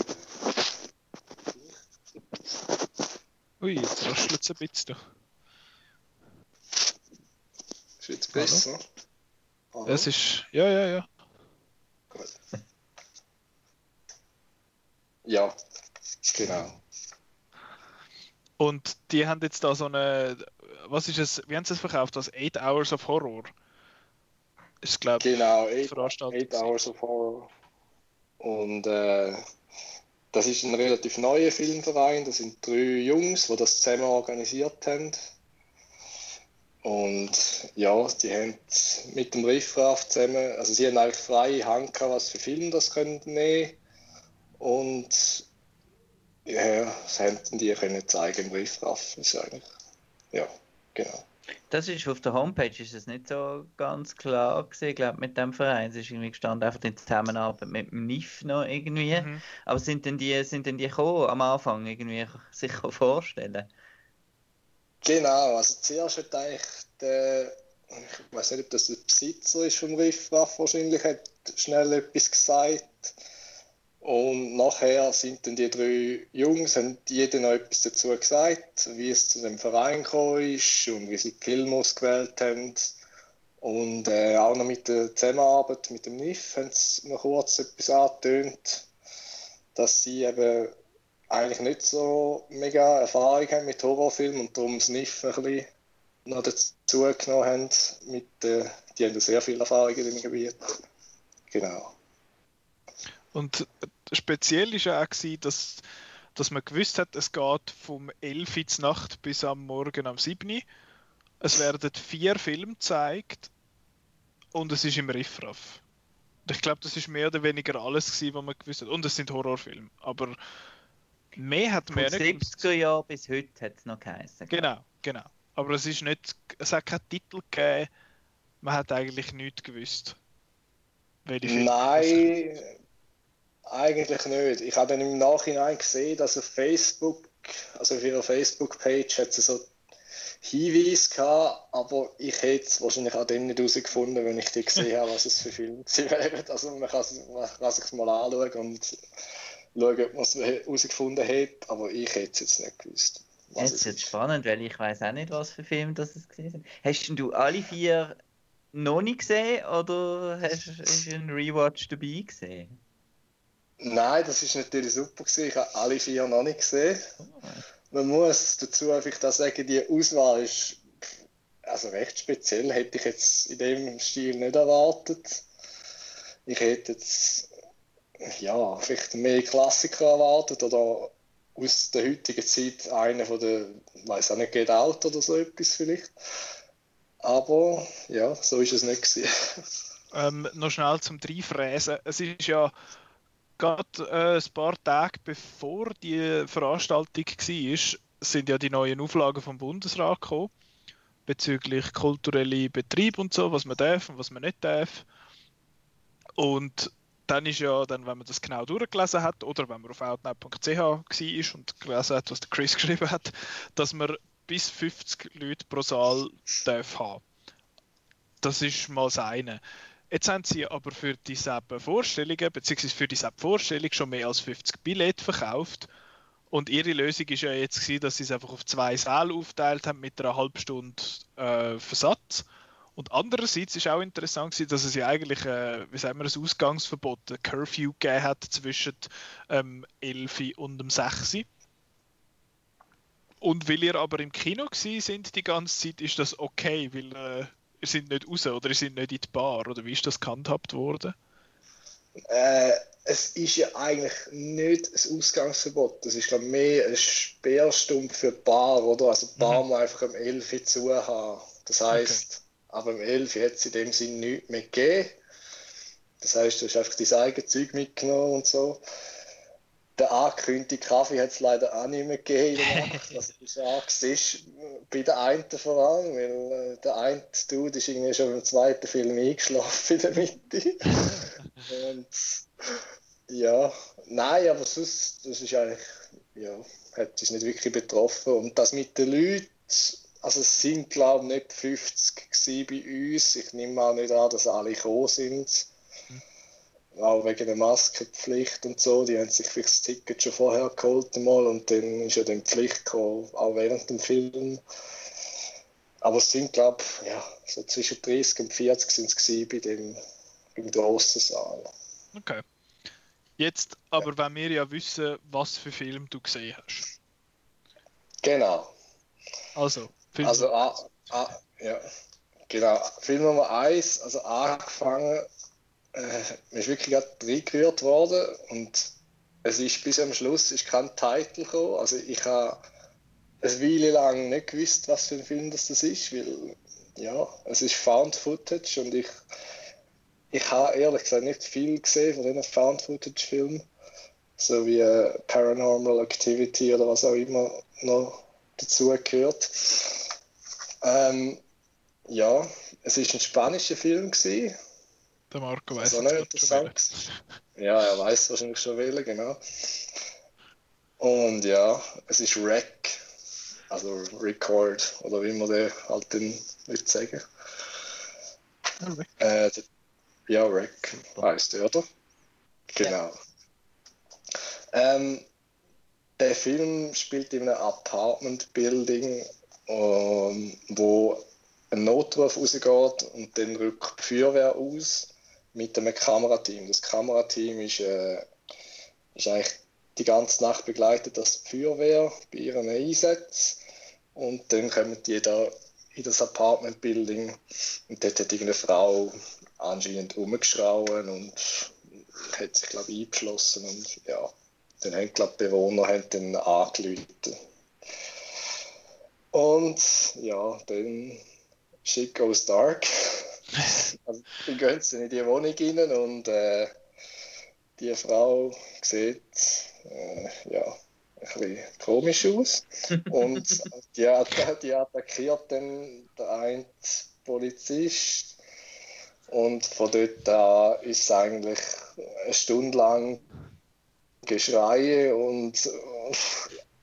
Ui, jetzt raschelt es ein bisschen. Ist jetzt besser? Hallo? Es ist. Ja, ja, ja. Gut. Ja, genau. Und die haben jetzt da so eine. Was ist es? Wie haben sie es verkauft? Das 8 Hours of Horror. Ist, glaube ich, genau, 8 Hours of Horror. Und äh, das ist ein relativ neuer Filmverein. Das sind drei Jungs, die das zusammen organisiert haben. Und ja, die haben mit dem Riffraff zusammen, also sie haben eigentlich freie Hand gehabt, was für Filme das können nehmen. Und ja, das haben die können zeigen im Riffraff. Ist eigentlich, ja, genau. Das ist auf der Homepage ist es nicht so ganz klar gesehen, glaube mit dem Verein. Es ist irgendwie gestanden einfach in Zusammenarbeit mit dem NIF noch irgendwie. Mhm. Aber sind denn die, sind denn die gekommen am Anfang irgendwie sich vorstellen? Genau, also zuerst hat eigentlich der, ich weiß nicht, ob das der Besitzer ist vom Riffraff wahrscheinlich, hat schnell etwas gesagt und nachher sind dann die drei Jungs, haben jeder noch etwas dazu gesagt, wie es zu dem Verein gekommen ist und wie sie Filme ausgewählt haben. Und äh, auch noch mit der Zusammenarbeit mit dem NIF haben sie noch kurz etwas angetönt, dass sie eben eigentlich nicht so mega Erfahrung haben mit Horrorfilmen und darum das NIF ein bisschen noch dazu genommen haben. Mit, äh, die haben sehr viel Erfahrung in dem Gebiet. Genau. Und speziell war auch, gewesen, dass, dass man gewusst hat, es geht vom 11 Uhr Nacht bis am Morgen am 7 Es werden vier Filme gezeigt und es ist im Riffraff. ich glaube, das ist mehr oder weniger alles, gewesen, was man gewusst hat. Und es sind Horrorfilme. Aber mehr hat man Von nicht 70er Jahren bis heute hat es noch geheißen. Genau, genau. Aber es ist nicht, es hat keinen Titel gegeben. Man hat eigentlich nichts gewusst. Nein, eigentlich nicht. Ich habe dann im Nachhinein gesehen, dass auf Facebook, also auf ihrer Facebook-Page, hat sie so Hinweise gehabt, aber ich hätte es wahrscheinlich auch dann nicht herausgefunden, wenn ich die gesehen habe, was es für Filme wären. Also man kann, man kann sich mal anschauen und schauen, ob man es herausgefunden hat, aber ich hätte es jetzt nicht gewusst. Es ist jetzt spannend, weil ich weiß auch nicht, was für Filme das es gesehen sind. Hast du alle vier noch nicht gesehen oder hast, hast du einen Rewatch dabei gesehen? Nein, das ist natürlich super gewesen. Ich habe alle vier noch nicht gesehen. Man muss dazu einfach da sagen, die Auswahl ist also recht speziell. Hätte ich jetzt in dem Stil nicht erwartet. Ich hätte jetzt ja, vielleicht mehr Klassiker erwartet oder aus der heutigen Zeit einen von der, weiß auch nicht, Get Out oder so etwas vielleicht. Aber ja, so ist es nicht gewesen. Ähm, noch schnell zum Dreifräsen. Es ist ja gerade äh, ein paar Tage bevor die Veranstaltung war, sind ja die neuen Auflagen vom Bundesrat gekommen bezüglich kulturelle Betrieb und so, was man darf und was man nicht darf. Und dann ist ja, dann, wenn man das genau durchgelesen hat oder wenn man auf outnow.ch war und gelesen hat, was der Chris geschrieben hat, dass man bis 50 Leute pro Saal darf haben. Das ist mal das eine. Jetzt haben sie aber für diese Vorstellungen, beziehungsweise für diese Vorstellung schon mehr als 50 Billette verkauft. Und ihre Lösung ist ja jetzt gewesen, dass sie es einfach auf zwei Säle aufteilt haben mit einer halben Stunde äh, Versatz. Und andererseits ist auch interessant gewesen, dass es ja eigentlich, äh, wie sagen wir, ein Ausgangsverbot, ein Curfew gegeben hat zwischen ähm, 11 und dem 6. Und weil ihr aber im Kino sind die ganze Zeit, ist das okay, weil äh, ihr seid nicht raus oder ihr seid nicht in die Bar oder wie ist das gehandhabt worden? Äh, es ist ja eigentlich nicht ein Ausgangsverbot. Das ist glaube mehr ein Sperrstumpf für die Bar, oder? Also die Bar mhm. muss einfach am 11 Uhr zu haben. Das heisst, okay. aber am 11 Uhr hat es in dem Sinn nichts mehr gegeben. Das heisst, du hast einfach dein eigenes Zeug mitgenommen und so der angekündigte Kaffee hat es leider auch nicht mehr gegeben Das ist auch bei der einen vor allem, weil äh, der eine Dude ist irgendwie schon im zweiten Film eingeschlafen in der Mitte. Und ja, nein, aber sonst, das ist eigentlich, ja, hat uns nicht wirklich betroffen. Und das mit den Leuten, also es sind glaube ich nicht 50 bei uns. Ich nehme auch nicht an, dass alle gekommen sind auch wegen der Maskenpflicht und so, die haben sich vielleicht das Ticket schon vorher geholt mal und dann ist ja dann Pflicht gekommen, auch während dem Film. Aber es sind, glaube ich, ja, so zwischen 30 und 40 sind es bei dem im grossen Saal. Okay. Jetzt aber, ja. wenn wir ja wissen, was für Film du gesehen hast. Genau. Also, Film Also, ah, ah, ja, genau. Film Nummer 1, also angefangen äh, ist wirklich gerade reingerührt worden und es ist bis am Schluss ist kein Titel gekommen. Also ich habe eine Weile lang nicht gewusst, was für ein Film das, das ist, weil ja, es ist Found Footage und ich, ich habe ehrlich gesagt nicht viel gesehen von diesen Found Footage Filmen, so wie äh, Paranormal Activity oder was auch immer noch dazu gehört. Ähm, ja, es ist ein spanischer Film gewesen. Der Marco Das weiß ist auch nicht interessant. Ja, er weiß wahrscheinlich schon wählen, genau. Und ja, es ist Rec, also Record, oder wie man den halt den würde sagen. Weg. Äh, ja, Rec heißt der, oder? Genau. Ähm, der Film spielt in einem Apartment-Building, ähm, wo ein Notruf rausgeht und dann rückt die Feuerwehr aus mit einem Kamerateam. Das Kamerateam ist, äh, ist eigentlich die ganze Nacht begleitet die Feuerwehr bei ihren Einsätzen und dann kommen die da in das Apartment-Building und dort hat irgendeine Frau anscheinend rumgeschrauen und hat sich, glaube ich, eingeschlossen und ja, dann haben, glaube die Bewohner haben dann angerufen. Und ja, dann shit goes dark. also, dann gehen sie in die Wohnung rein und äh, die Frau sieht äh, ja, ein bisschen komisch aus. und die, die attackiert dann den einen Polizist. Und von dort an ist es eigentlich eine Stunde lang Geschreie und äh,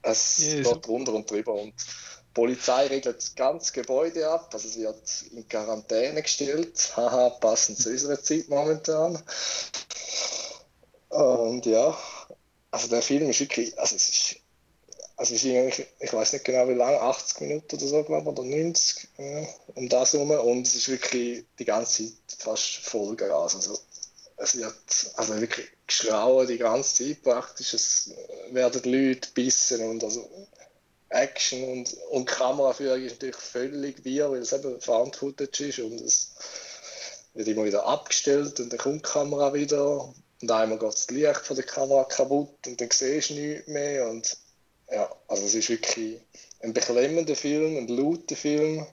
es Jesus. geht runter und drüber. Und die Polizei regelt das ganze Gebäude ab, also es wird in Quarantäne gestellt. Haha, passend zu unserer Zeit momentan. Und ja, also der Film ist wirklich, also es ist, also es ist eigentlich, ich weiß nicht genau wie lang, 80 Minuten oder so, glaube ich, oder 90, äh, um das herum. Und es ist wirklich die ganze Zeit fast Vollgas. Also es wird also wirklich geschrauen die ganze Zeit praktisch. Es werden Leute bissen und also Action und, und Kameraführung ist natürlich völlig wir, weil es eben Found Footage ist und es wird immer wieder abgestellt und dann kommt die Kamera wieder und einmal geht das Licht von der Kamera kaputt und dann siehst du nichts mehr und ja, also es ist wirklich ein beklemmender Film, ein lauter Film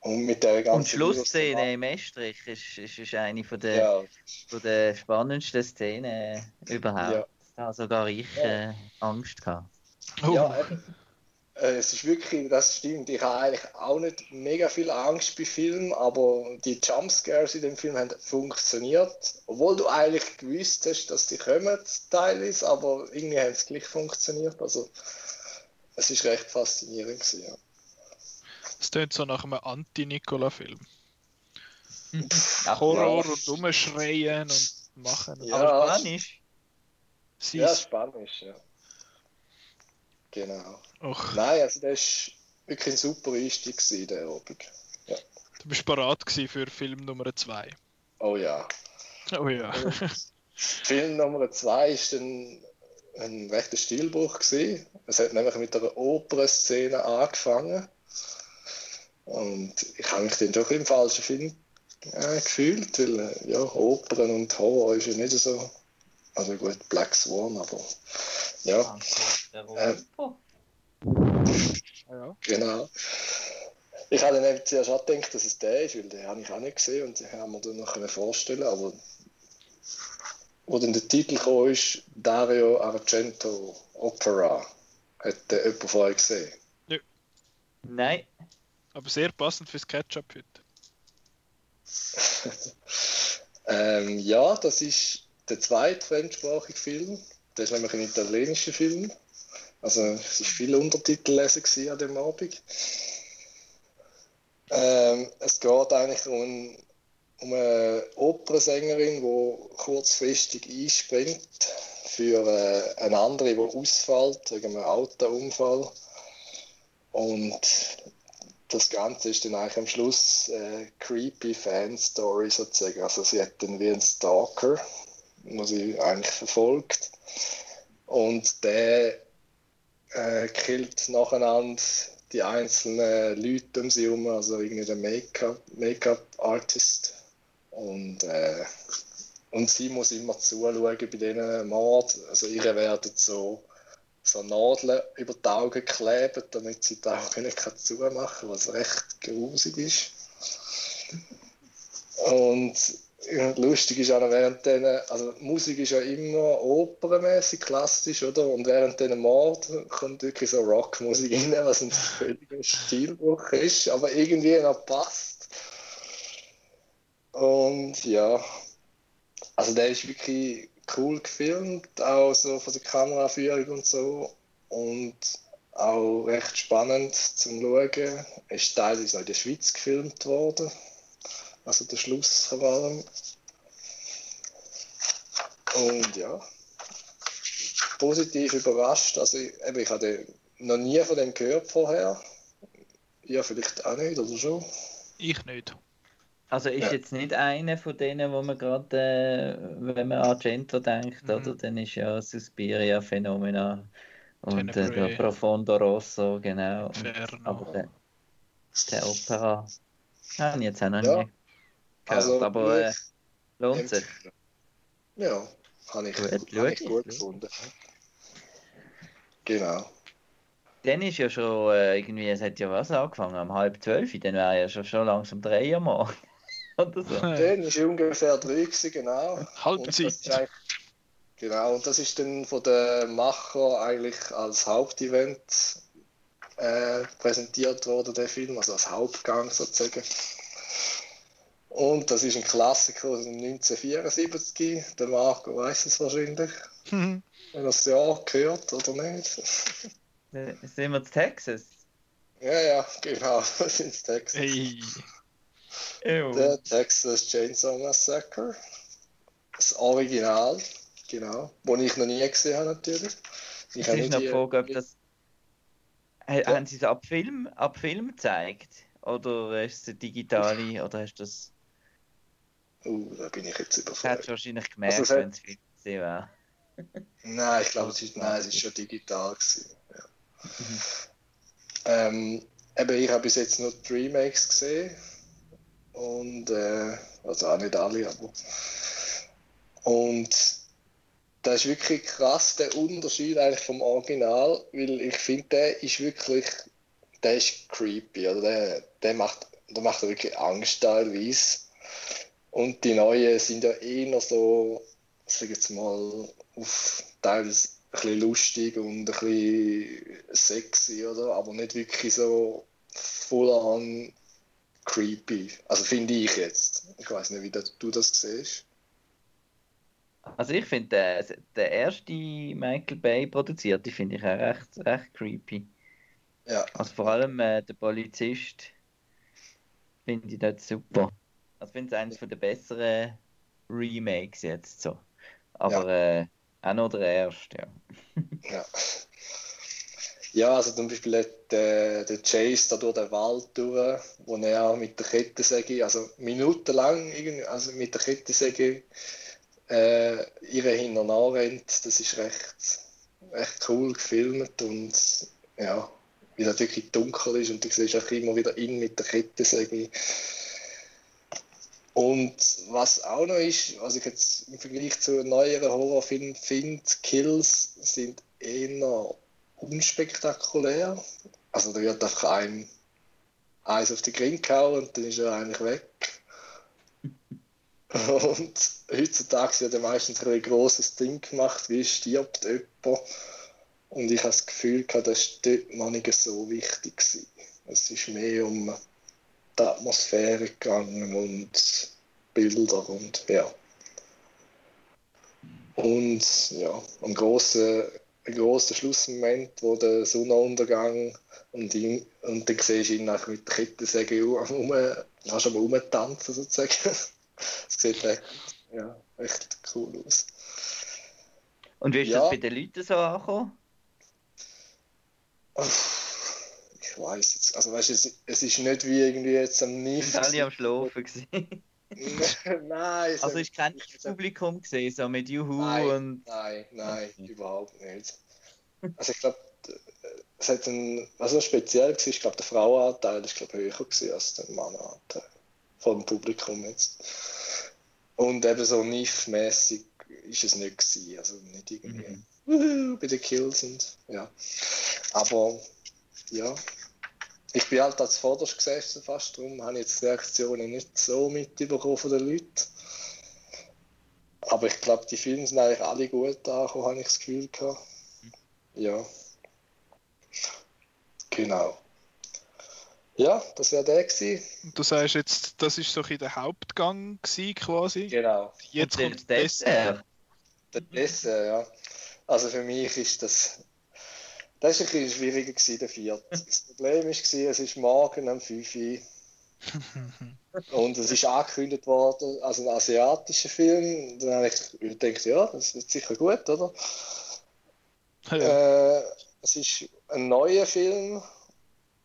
und mit der ganzen Und die Schlussszene im Estrich ist, ist, ist eine von der, ja, von der spannendsten Szenen überhaupt. Ja. Da sogar ich äh, Angst gehabt. Oh, Ja. Äh, es ist wirklich, das stimmt. Ich habe eigentlich auch nicht mega viel Angst bei Filmen, aber die Jumpscares in dem Film haben funktioniert. Obwohl du eigentlich gewusst hast, dass die kommen, teilweise, aber irgendwie haben sie gleich funktioniert. Also, es ist recht faszinierend. Gewesen, ja. Es tönt so nach einem Anti-Nicola-Film. Horror ja. und rumschreien und machen. Ja. Aber Spanisch. Sie ja, ist. Spanisch, ja. Genau. Och, Nein, also das war wirklich ein super Einstieg gewesen, der Abend. du bist parat für Film Nummer 2. Oh ja. Oh ja. Film Nummer zwei ist dann ein rechter Stilbruch gewesen. Es hat nämlich mit einer Opernszene angefangen. Und ich habe mich dann doch im falschen Film äh, gefühlt, weil äh, ja, Opern und Horror ist ja nicht so. Also gut, Black Swan, aber ja, Äh, ja. genau. Ich habe dann eben zuerst auch gedacht, dass es der ist, weil den habe ich auch nicht gesehen und den haben wir dann noch können vorstellen aber wo dann der Titel kam, ist Dario Argento Opera. Hat der jemand vorher gesehen? Nein. Aber sehr passend fürs Ketchup heute. ähm, ja, das ist der zweite fremdsprachige Film. Das ist nämlich ein italienischer Film. Also es war viel Untertitel lesen an dem Abend. Ähm, es geht eigentlich um, um eine Opernsängerin, die kurzfristig einspringt für äh, eine andere, die ausfällt wegen einem Autounfall. Und das Ganze ist dann eigentlich am Schluss äh, creepy Fan-Story sozusagen. Also sie hat dann wie einen Stalker, wo sie eigentlich verfolgt. Und der äh, killt nacheinander die einzelnen Leute um sie herum, also irgendwie der Make-up- Make-up-Artist. und, äh, und sie muss immer zuschauen bei diesen Mord. Also ihre werden so, so Nadeln über die Augen kleben, damit sie die Augen nicht zumachen kann, was recht grusig ist. Und lustig ist auch während denen, also Musik ist ja immer opernmäßig klassisch, oder? Und während diesen Mord kommt wirklich so Rockmusik rein, was ein völliger Stilbruch ist, aber irgendwie noch passt. Und ja, also der ist wirklich cool gefilmt, auch so von der Kameraführung und so. Und auch recht spannend zum Schauen. Ist teilweise auch in der Schweiz gefilmt worden. Also der Schluss vor allem. Und ja, positiv überrascht. Also ich, eben, ich hatte noch nie von dem gehört vorher. Ja, vielleicht auch nicht, oder schon? Ich nicht. Also ist ja. jetzt nicht einer von denen, wo man gerade, äh, wenn man an Argento denkt, mhm. oder? Dann ist ja Suspiria Phenomena und äh, der Profondo Rosso, genau. Und, aber der, der Opera habe ich jetzt auch noch ja. nie gehört, also, aber äh, lohnt sich. Ja, habe ich, gut, hab ich gut gefunden. Genau. Dann ist ja schon äh, irgendwie, es hat ja was angefangen, um halb zwölf, dann wäre ja schon, schon langsam drei am Morgen. Oder so. Dann war ungefähr drei, gewesen, genau. Halbzeit. Genau, und das ist dann von den Macher eigentlich als Hauptevent äh, präsentiert worden, der Film, also als Hauptgang sozusagen. Und das ist ein Klassiker aus 1974, der Marco weiß es wahrscheinlich. Mhm. Wenn er das Jahr gehört oder nicht. Sind wir in Texas? Ja, ja, genau, wir sind in Texas. Hey. Der Texas Chainsaw Massacre. Das Original Genau, wo ich noch nie gesehen habe natürlich. Ich habe noch Frage, ob das... Ja. Haben Sie es ab Film, ab Film gezeigt? Oder ist es digitale, oder hast du das... Uh, da bin ich jetzt überfragt. Hättest wahrscheinlich gemerkt, also, wenn es Film gesehen wäre. nein, ich glaube, es ist, nein, es ist schon digital gewesen. Ja. Ähm, eben, ich habe bis jetzt nur die Remakes gesehen. Und, äh, also auch nicht alle, aber... Und das ist wirklich krass, der Unterschied eigentlich vom Original, weil ich finde, der ist wirklich, der ist creepy, oder der, der macht, der macht wirklich Angst teilweise. Und die neuen sind ja eher so, sag jetzt mal, auf teilweise ein bisschen lustig und ein bisschen sexy, oder? Aber nicht wirklich so full on creepy. Also finde ich jetzt. Ich weiß nicht, wie du das siehst. Also ich finde, der, der erste Michael Bay produzierte, finde ich auch recht, recht creepy. Ja. Also vor allem äh, der Polizist finde ich dort super. Also finde es eines der besseren Remakes jetzt so. Aber ja. äh, auch noch der erste, ja. ja. Ja, also zum Beispiel der, der Chase da durch den Wald durch, wo er mit der Kettensäge, also minutenlang also mit der Kettensäge äh, ihre hinterher rennt. Das ist recht, recht cool gefilmt und ja, wie es wirklich dunkel ist und du siehst auch immer wieder in mit der Kettensäge. Und was auch noch ist, was ich jetzt im Vergleich zu neueren Horrorfilmen finde, Kills sind eher unspektakulär. Also da wird einfach ein eins auf die Grin gehauen und dann ist er eigentlich weg. Und heutzutage wird ja meistens ein grosses Ding gemacht, wie stirbt jemand. Und ich habe das Gefühl, das war dort noch nicht so wichtig. Gewesen. Es ist mehr um die Atmosphäre gegangen und Bilder und ja. Und ja, ein großer ein grosser Schlussmoment, wo der Sonnenuntergang und, ihn, und dann siehst du ihn mit der Kettensäge um, kannst du rumtanzen sozusagen. Es sieht echt, ja, echt cool aus. Und wie ist ja. das bei den Leuten so angekommen? Ich weiß jetzt, also weißt, es, es ist nicht wie irgendwie jetzt am Nichts. Sind alle am Schlafen gewesen? nein. Also ist kein Publikum gesehen, so mit Juhu nein, und... Nein, nein, okay. überhaupt nicht. Also ich glaube, es hat ein, was noch speziell war, ich glaube, der Frauenanteil ist glaube höher gewesen als der Mannanteil vom Publikum jetzt. Und eben so NIF-mäßig ist es nicht gewesen, also nicht irgendwie mhm. bei den Kills und ja. Aber ja, ich bin halt als vorderst gesessen fast, darum habe ich jetzt die Reaktionen nicht so mitbekommen von den Leuten. Aber ich glaube, die Filme sind eigentlich alle gut angekommen, habe ich das Gefühl gehabt. Ja. Genau. Ja, das wäre der gewesen. Und du sagst jetzt, das ist so ein der Hauptgang gewesen, quasi. Genau. Jetzt Und kommt der Dessert. Der Dessert, ja. Also für mich ist das. Das war ein bisschen schwieriger, gewesen, der vierte. Das Problem war, es ist morgen um 5 Uhr. Und es ist angekündigt worden, also ein asiatischer Film. Dann habe ich gedacht, ja, das wird sicher gut, oder? ja. Äh, es ist ein neuer Film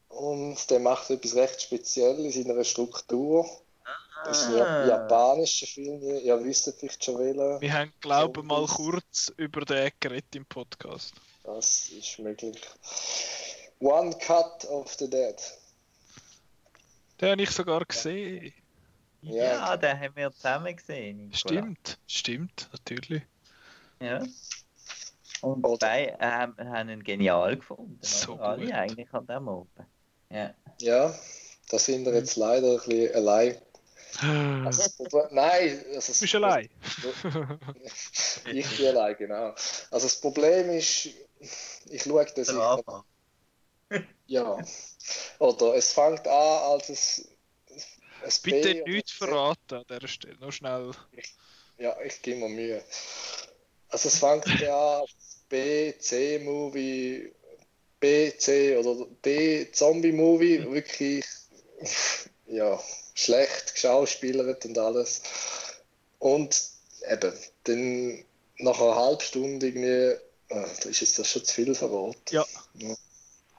und der macht etwas recht Spezielles in seiner Struktur. Das ist ein Ah. japanischer Film, ihr wisst vielleicht schon welchen. Wir haben, glaube ich, mal kurz über den geredet im Podcast. Das ist möglich. One Cut of the Dead. Den habe ich sogar gesehen. Ja. Ja, den haben wir zusammen gesehen. Nicola. Stimmt, stimmt, natürlich. Ja. Und Oder- beide ähm, haben ihn genial gefunden. So? Alle gut. eigentlich an dem oben. Ja. Ja, da sind wir jetzt leider ein bisschen allein. Also nein, also Du das- bist allein. Ich bin allein, genau. Also das Problem ist, ich schaue das Der ich, Anfang. ja. Oder es fängt an als es, Bitte nichts verraten an dieser Stelle. Nur schnell. Ja, ich gebe mir Mühe. Also es fängt ja an als B, C-Movie, B, C oder D, Zombie-Movie, wirklich ja, schlecht geschauspielert und alles. Und eben, dann nach einer halben Stunde irgendwie, ah, da ist jetzt das schon zu viel verraten. Ja.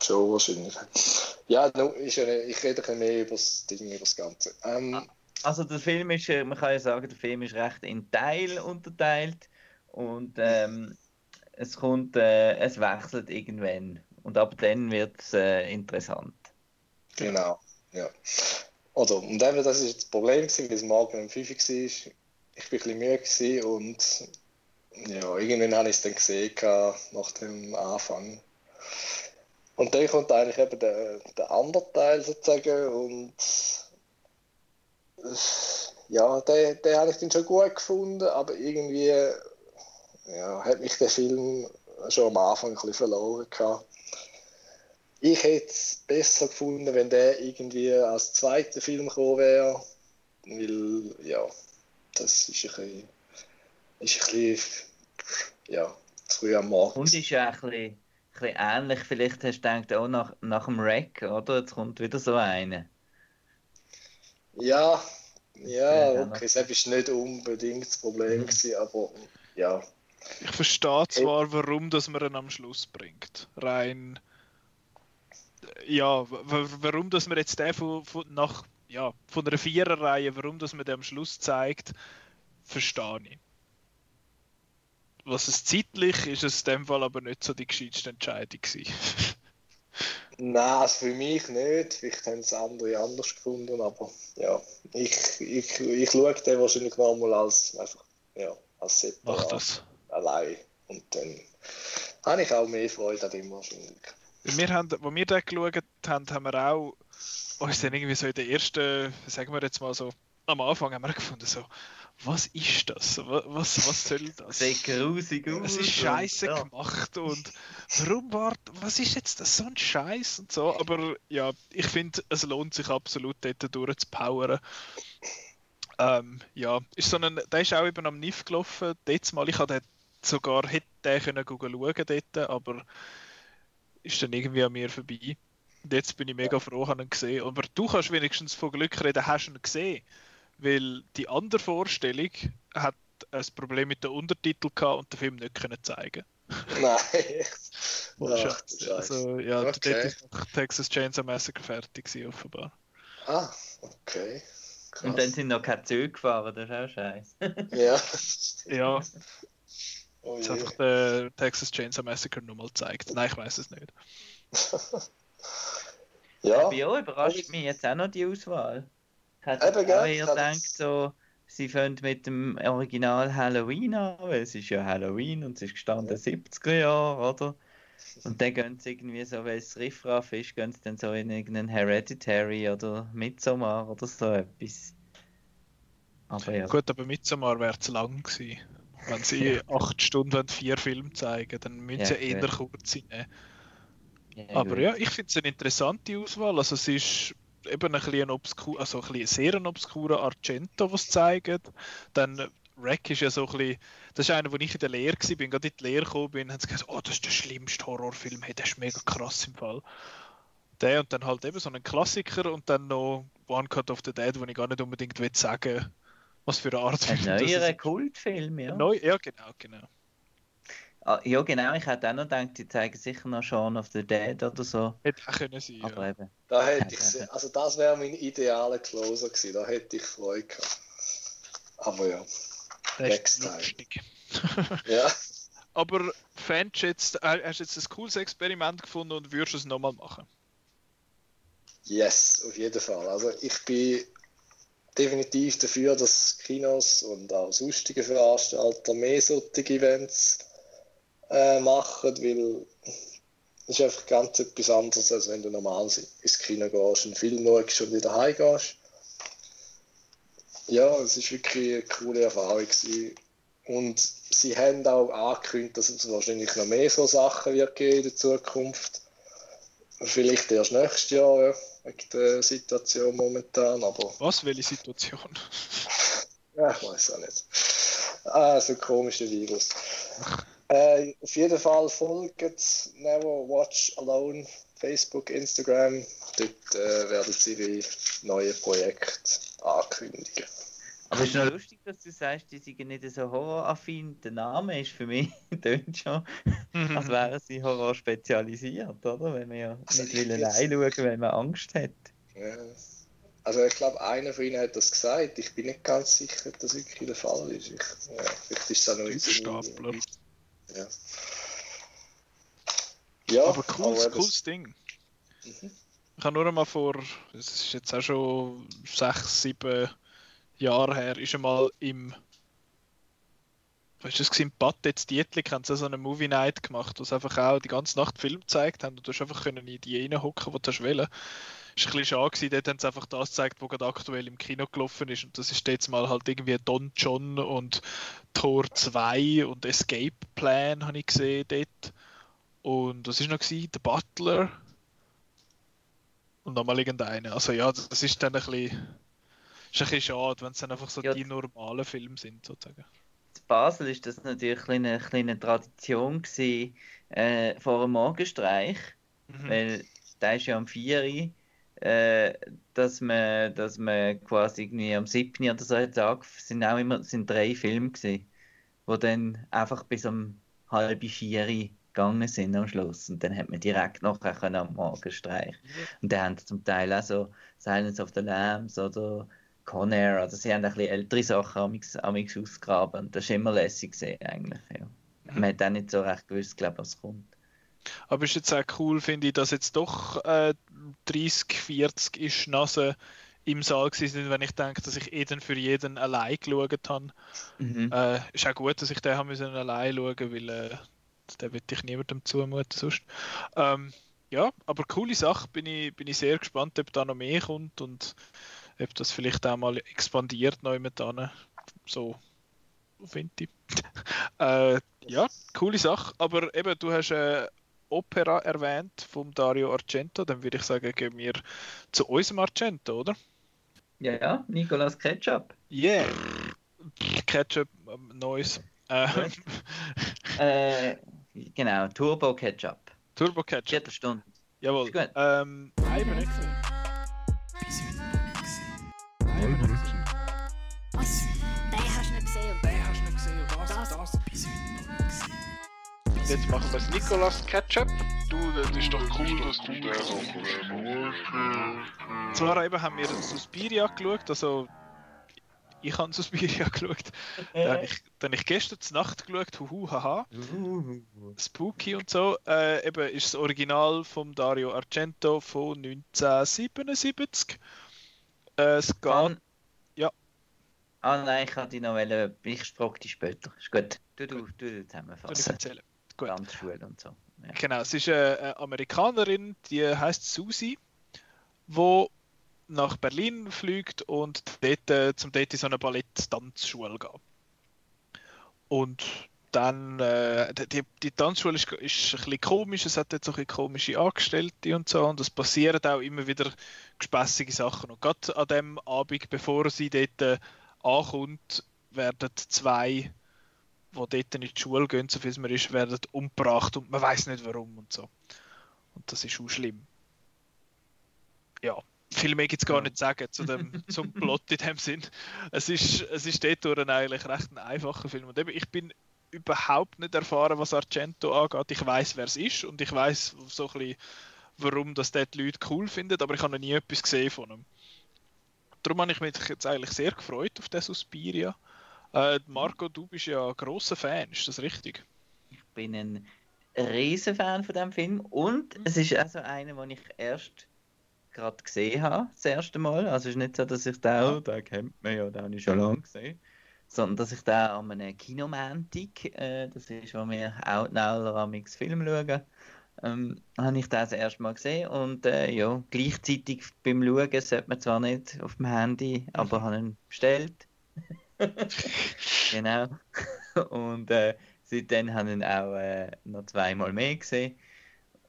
Schon wahrscheinlich. Ja, no, ist ja nicht, ich rede ein mehr über das Ding, über das Ganze. Ähm, Also der Film ist, äh, man kann ja sagen, der Film ist recht in Teil unterteilt und ähm, es kommt, äh, es wechselt irgendwann und ab dann wird es äh, interessant. Genau, ja. Oder, und eben, das ist das Problem, gewesen, weil es morgen um 5 Uhr war. Ich war ein bisschen müde und ja, irgendwann habe ich es dann gesehen nach dem Anfang. Und dann kommt eigentlich eben der, der andere Teil sozusagen und äh, ja, den, den habe ich dann schon gut gefunden, aber irgendwie ja, hat mich der Film schon am Anfang ein bisschen verloren gehabt. Ich hätte es besser gefunden, wenn der irgendwie als zweiter Film gekommen wäre. Weil, ja, das ist ein bisschen, ist ein bisschen ja, zu früh am Morgen. Und ist ja ein bisschen, ein bisschen ähnlich, vielleicht hast du gedacht, auch nach, nach dem Wreck, oder? Jetzt kommt wieder so einer. Ja, Ja, okay, das war nicht unbedingt das Problem, Mhm. gewesen, aber ja. Ich verstehe zwar, warum dass man ihn am Schluss bringt. Rein. Ja, warum dass man jetzt den von, von, nach, ja, von einer Viererreihe, warum dass man den am Schluss zeigt, verstehe ich. Was es zeitlich ist, es in dem Fall aber nicht so die gescheiteste Entscheidung gewesen. Nein, also für mich nicht. Vielleicht haben es andere anders gefunden, aber ja, ich, ich, ich schaue den wahrscheinlich nochmal als, einfach, ja, als separat, das. allein. Und dann habe ich auch mehr Freude an dem wahrscheinlich. Wir haben, wo wir den geschaut haben, haben wir auch uns dann irgendwie so in der ersten, sagen wir jetzt mal so, am Anfang haben wir gefunden, so, was ist das? Wa- Was, was soll das? Sieht grusig aus. Es ist und- scheiße ja. gemacht und warum war, was ist jetzt das so ein Scheiß und so, aber ja, ich finde, es lohnt sich absolut dort durchzupowern. Ähm, ja, ist so ein, der ist auch eben am NIF gelaufen, dort mal, ich hatte sogar, hätte den können schauen dort, aber ist dann irgendwie an mir vorbei. Und jetzt bin ich mega froh, habe ihn gesehen. Aber du kannst wenigstens von Glück reden, hast du ihn gesehen. Weil die andere Vorstellung hat ein Problem mit den Untertiteln gehabt und den Film nicht können zeigen. Nein, Ach, also, ja, Okay. dort ist noch Texas Chainsaw Massacre fertig gewesen, offenbar. Ah, okay. Krass. Und dann sind noch keine Züge gefahren, das ist auch scheiße. Ja. Ja, Oh jetzt je. einfach der Texas Chainsaw Massacre nochmal gezeigt. Nein, ich weiß es nicht. ja. Bei überrascht mich jetzt auch noch die Auswahl. Hätte Eben, auch eher gedacht, so, sie fangen mit dem Original Halloween an, weil es ist ja Halloween und es ist gestanden 70er Jahre, oder? Und dann gehen sie irgendwie so, weil es Riffraff ist, gehen sie dann so in irgendeinen Hereditary oder Midsommar oder so etwas. Aber ja. Gut, aber Midsommar wäre zu lang gewesen. Wenn sie acht Stunden vier Filme zeigen, dann müssen Ja, sie eher kurz sein. Ja, Aber gut. ja, ich finde es eine interessante Auswahl. Also es ist eben ein bisschen ein obskur, also ein bisschen sehr ein obskurer Argento, was zeigt. Dann Wreck ist ja so ein bisschen, das ist einer, wo ich in der Lehre war, bin, gerade in die Lehre gekommen bin, haben sie gesagt, oh, das ist der schlimmste Horrorfilm, hey, der ist mega krass im Fall. Der und dann halt eben so ein Klassiker und dann noch One Cut of the Dead, wo ich gar nicht unbedingt will sagen, was für eine Art Ein Film das neuer ist. Kultfilm, ja. Neu, ja, genau, genau. Ah, ja, genau. Ich hätte auch noch gedacht, die zeigen sicher noch Shaun of the Dead oder so. Hätte auch können sein, Aber ja. eben. Da hätte ich, also das wäre mein idealer Closer gewesen, da hätte ich Freude gehabt. Aber ja, Next time. ja, Aber fändest du jetzt, äh, hast du jetzt ein cooles Experiment gefunden und würdest es nochmal machen? yes, auf jeden Fall. Also ich bin definitiv dafür, dass Kinos und auch sonstige Veranstalter mehr solche Events äh, machen, weil es ist einfach ganz etwas anderes, als wenn du normal ins Kino gehst, einen Film schaust und wieder heimgehst. Ja, es ist wirklich eine coole Erfahrung gewesen. Und sie haben auch angekündigt, dass es wahrscheinlich noch mehr so Sachen wird geben in der Zukunft. Vielleicht erst nächstes Jahr, ja, wegen der Situation momentan, aber Was? Welche Situation? ja, ich weiß auch nicht. Ah, so ein komischer Virus. Äh, auf jeden Fall folgt Never Watch Alone, Facebook, Instagram. Dort äh, werden sie ihre neuen Projekte ankündigen. Aber es ist noch lustig, dass du sagst, die sind nicht so horroraffin. Der Name ist für mich tönt schon, als wären sie Horror spezialisiert, oder? Wenn man ja Also nicht ich will bin's- allein schauen, weil man Angst hat. Ja. Also ich glaube, einer von ihnen hat das gesagt. Ich bin nicht ganz sicher, ob das wirklich der Fall ist. Ich, ja, vielleicht ist es auch noch so Stapler. Ja. ja, Aber cooles, eben- cooles Ding. Mhm. Ich habe nur einmal vor, es ist jetzt auch schon sechs, sieben Jahre her, ist einmal im Weißt du, es war im Bad jetzt Dietlik, haben sie so eine Movie Night gemacht, wo sie einfach auch die ganze Nacht Film gezeigt haben und du hast einfach können in die reinhocken, wo du hast wollen. Ist ein bisschen schade gewesen, dort haben sie einfach das gezeigt, was gerade aktuell im Kino gelaufen ist und das ist jetzt mal halt irgendwie Don John und Tor 2 und Escape Plan habe ich gesehen dort. Und was ist noch gewesen? The Butler und nochmal irgendeine. Also ja, das ist dann ein bisschen, ist ein bisschen schade, wenn es dann einfach so Ja. die normalen Filme sind, sozusagen. In Basel ist das natürlich eine kleine, Tradition gewesen, äh, vor dem Morgenstreich, Mhm. weil da ist ja am 4 Uhr, äh, dass man, dass man quasi irgendwie am 7. oder so hat sind auch immer sind drei Filme gewesen, wo dann einfach bis um halb vier gegangen sind am Schluss und dann hat man direkt nachher am Morgenstreich und dann haben zum Teil auch so Silence of the Lambs oder Conair, also sie haben ein bisschen ältere Sachen amix, amix ausgegraben und das war immer lässig gewesen, eigentlich, ja. Man hat auch nicht so recht gewusst, glaube was kommt. Aber ist jetzt auch cool, finde ich, dass jetzt doch äh, 30, 40 ist Nase im Saal gewesen wenn ich denke, dass ich jeden für jeden allein geschaut habe. Mhm. Äh, ist auch gut, dass ich den haben müssen allein schauen, weil äh, den will ich niemandem zumuten sonst. Ähm, ja, aber coole Sache, bin ich, bin ich sehr gespannt, ob da noch mehr kommt und ob das vielleicht auch mal expandiert neu mit So finde ich. äh, ja, coole Sache, aber eben, du hast äh, Opera erwähnt vom Dario Argento, dann würde ich sagen, gehen wir zu unserem Argento, oder? Ja, ja, Nicolas Ketchup. Yeah! Ketchup, ähm, Neues. Äh. Äh, genau, Turbo Ketchup. Turbo Ketchup, Viertelstunde. jawohl. Ist gut. Ähm, Jetzt machen wir es Nicolas Ketchup. Du, das ist doch cool, dass du den Zwar eben haben wir Suspiria geschaut, also ich habe Suspiria geschaut. Dann habe ich, dann habe ich gestern zur Nacht geschaut, huhu, haha. Spooky und so. Äh, eben ist das Original von Dario Argento von 1977. Äh, es geht. Kann... Ja. Ah nein, ich hatte noch wollen, ich sprach die später. Ist gut. Du, du, du, du zusammenfassen. Gut. Ganz Schule und so. Ja. Genau, es ist eine, Amerikanerin, die heißt Susie, wo nach Berlin fliegt und dort, äh, zum dort in so eine Ballett-Tanzschule gehen. Und dann, äh, die, die Tanzschule ist, ist ein bisschen komisch, es hat jetzt so ein komische Angestellte und so und es passieren auch immer wieder gespässige Sachen. Und gerade an dem Abend, bevor sie dort äh, ankommt, werden zwei, die dort in die Schule gehen, so viel es mir ist, werden umgebracht und man weiß nicht warum und so. Und das ist auch schlimm. Ja, viel mehr gibt es gar nicht zu sagen zu dem, zum Plot in dem Sinn. Es ist, es ist dort eigentlich recht ein einfacher Film. Und eben, ich bin überhaupt nicht erfahren, was Argento angeht. Ich weiß, wer es ist und ich weiß so ein bisschen, warum das dort die Leute cool finden, aber ich habe noch nie etwas gesehen von ihm. Darum habe ich mich jetzt eigentlich sehr gefreut auf den Suspiria. Äh, Marco, du bist ja ein grosser Fan, ist das richtig? Ich bin ein riesen Fan von dem Film und es ist also einer, den ich erst gerade gesehen habe, das erste Mal. Also es ist nicht so, dass ich den, oh, den kennt man ja, den habe ich schon lange gesehen. Sondern dass ich den an einem Kinomantik, äh, das ist, wo wir Outnauler am Film schauen, ähm, habe ich das erste Mal gesehen und äh, ja, gleichzeitig beim Schauen sollte man zwar nicht auf dem Handy, aber habe ihn bestellt. genau. Und äh, seitdem ich ihn auch äh, noch zweimal mehr gesehen.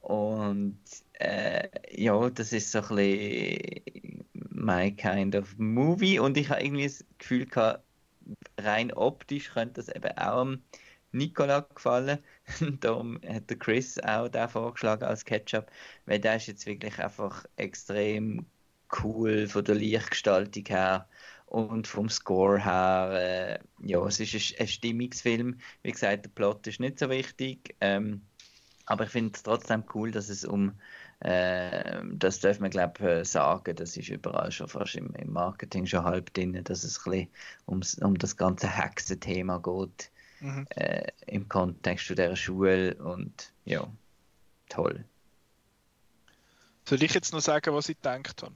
Und äh, ja, das ist so ein bisschen my kind of movie. Und ich habe irgendwie das Gefühl gehabt, rein optisch könnte das eben auch am Nicola gefallen. Darum hat der Chris auch da vorgeschlagen als Ketchup, weil der ist jetzt wirklich einfach extrem cool von der Lichtgestaltung her und vom Score her. Äh, ja, es ist ein, ein Stimmungsfilm. Wie gesagt, der Plot ist nicht so wichtig. Ähm, aber ich finde es trotzdem cool, dass es um, äh, das darf man glaube ich sagen, das ist überall schon fast im, im, Marketing schon halb drin, dass es ein bisschen um das ganze Hexenthema geht mhm. äh, im Kontext zu dieser Schule und ja, toll. Soll ich jetzt noch sagen, was ich gedacht habe?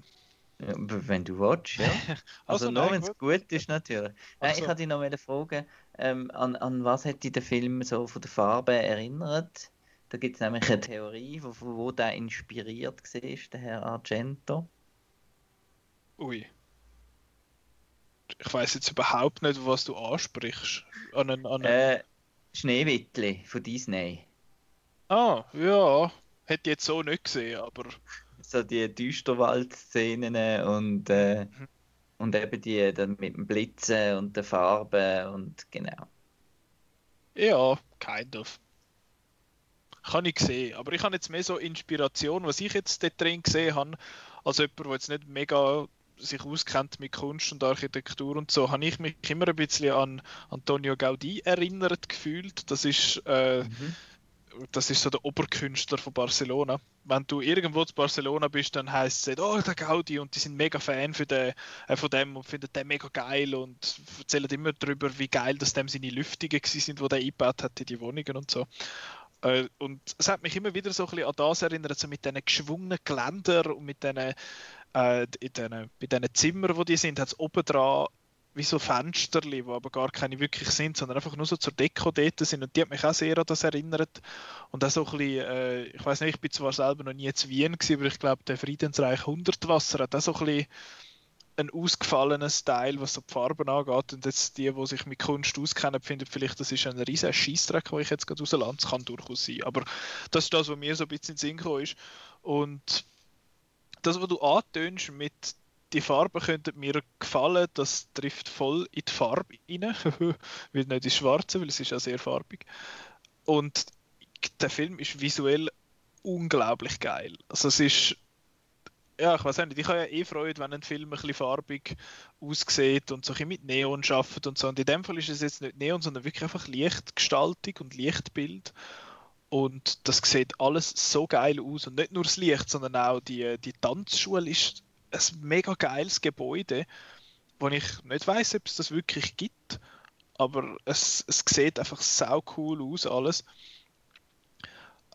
Ja, wenn du willst, ja. Also, also nur wenn es gut ist, natürlich. Nein, so. Ich hatte dich noch eine Frage, ähm, an, an was hat dich der Film so von der Farbe erinnert? Da gibt es nämlich eine Theorie, wo, wo der inspiriert war, der Herr Argento. Ui. Ich weiß jetzt überhaupt nicht, was du ansprichst. An einen, an einen... Äh, Schneewittli von Disney. Ah, ja. Hätte ich jetzt so nicht gesehen, aber. So die Düsterwald-Szenen und, äh, mhm. und eben die dann mit dem Blitzen und der Farbe und genau. Ja, kind of. Kann ich sehen. Aber ich habe jetzt mehr so Inspiration, was ich jetzt dort drin gesehen habe, als jemand, der jetzt nicht mega sich auskennt mit Kunst und Architektur und so, habe ich mich immer ein bisschen an Antonio Gaudí erinnert gefühlt. Das ist, äh, mhm. Das ist so der Oberkünstler von Barcelona. Wenn du irgendwo zu Barcelona bist, dann heißt es, oh, der Gaudi und die sind mega Fan für den, äh, von dem und finden den mega geil und erzählen immer darüber, wie geil dass dem seine Lüftungen sind, die der eingebaut hat in die Wohnungen und so. Äh, und es hat mich immer wieder so ein bisschen an das erinnert, so mit diesen geschwungenen Geländern und mit diesen, äh, in diesen, bei diesen Zimmern, wo die sind, hat es oben dran wie so Fenster, die aber gar keine wirklich sind, sondern einfach nur so zur Deko dort sind. Und die hat mich auch sehr an das erinnert. Und auch so ein bisschen, äh, ich weiß nicht, ich bin zwar selber noch nie in Wien gewesen, aber ich glaube, der Friedensreich 100 Wasser hat auch so ein bisschen ein ausgefallener Style, was so die Farben angeht. Und jetzt die, die sich mit Kunst auskennen, finden vielleicht, das ist ein riesiger Scheißdreck, den ich jetzt gerade rauslasse. Das kann durchaus sein. Aber das ist das, was mir so ein bisschen in den Sinn gekommen ist. Und das, was du antönst mit die Farben könnten mir gefallen, das trifft voll in die Farbe rein. weil nicht ins Schwarze, weil es ist ja sehr farbig. Und der Film ist visuell unglaublich geil. Also es ist ja, ich weiß nicht, ich habe ja eh Freude, wenn ein Film ein bisschen farbig aussieht und so ein mit Neon schafft und so. Und in dem Fall ist es jetzt nicht Neon, sondern wirklich einfach Lichtgestaltung und Lichtbild. Und das sieht alles so geil aus. Und nicht nur das Licht, sondern auch die, die Tanzschule ist ein mega geiles Gebäude, wo ich nicht weiß, ob es das wirklich gibt. Aber es, es sieht einfach sau cool aus, alles.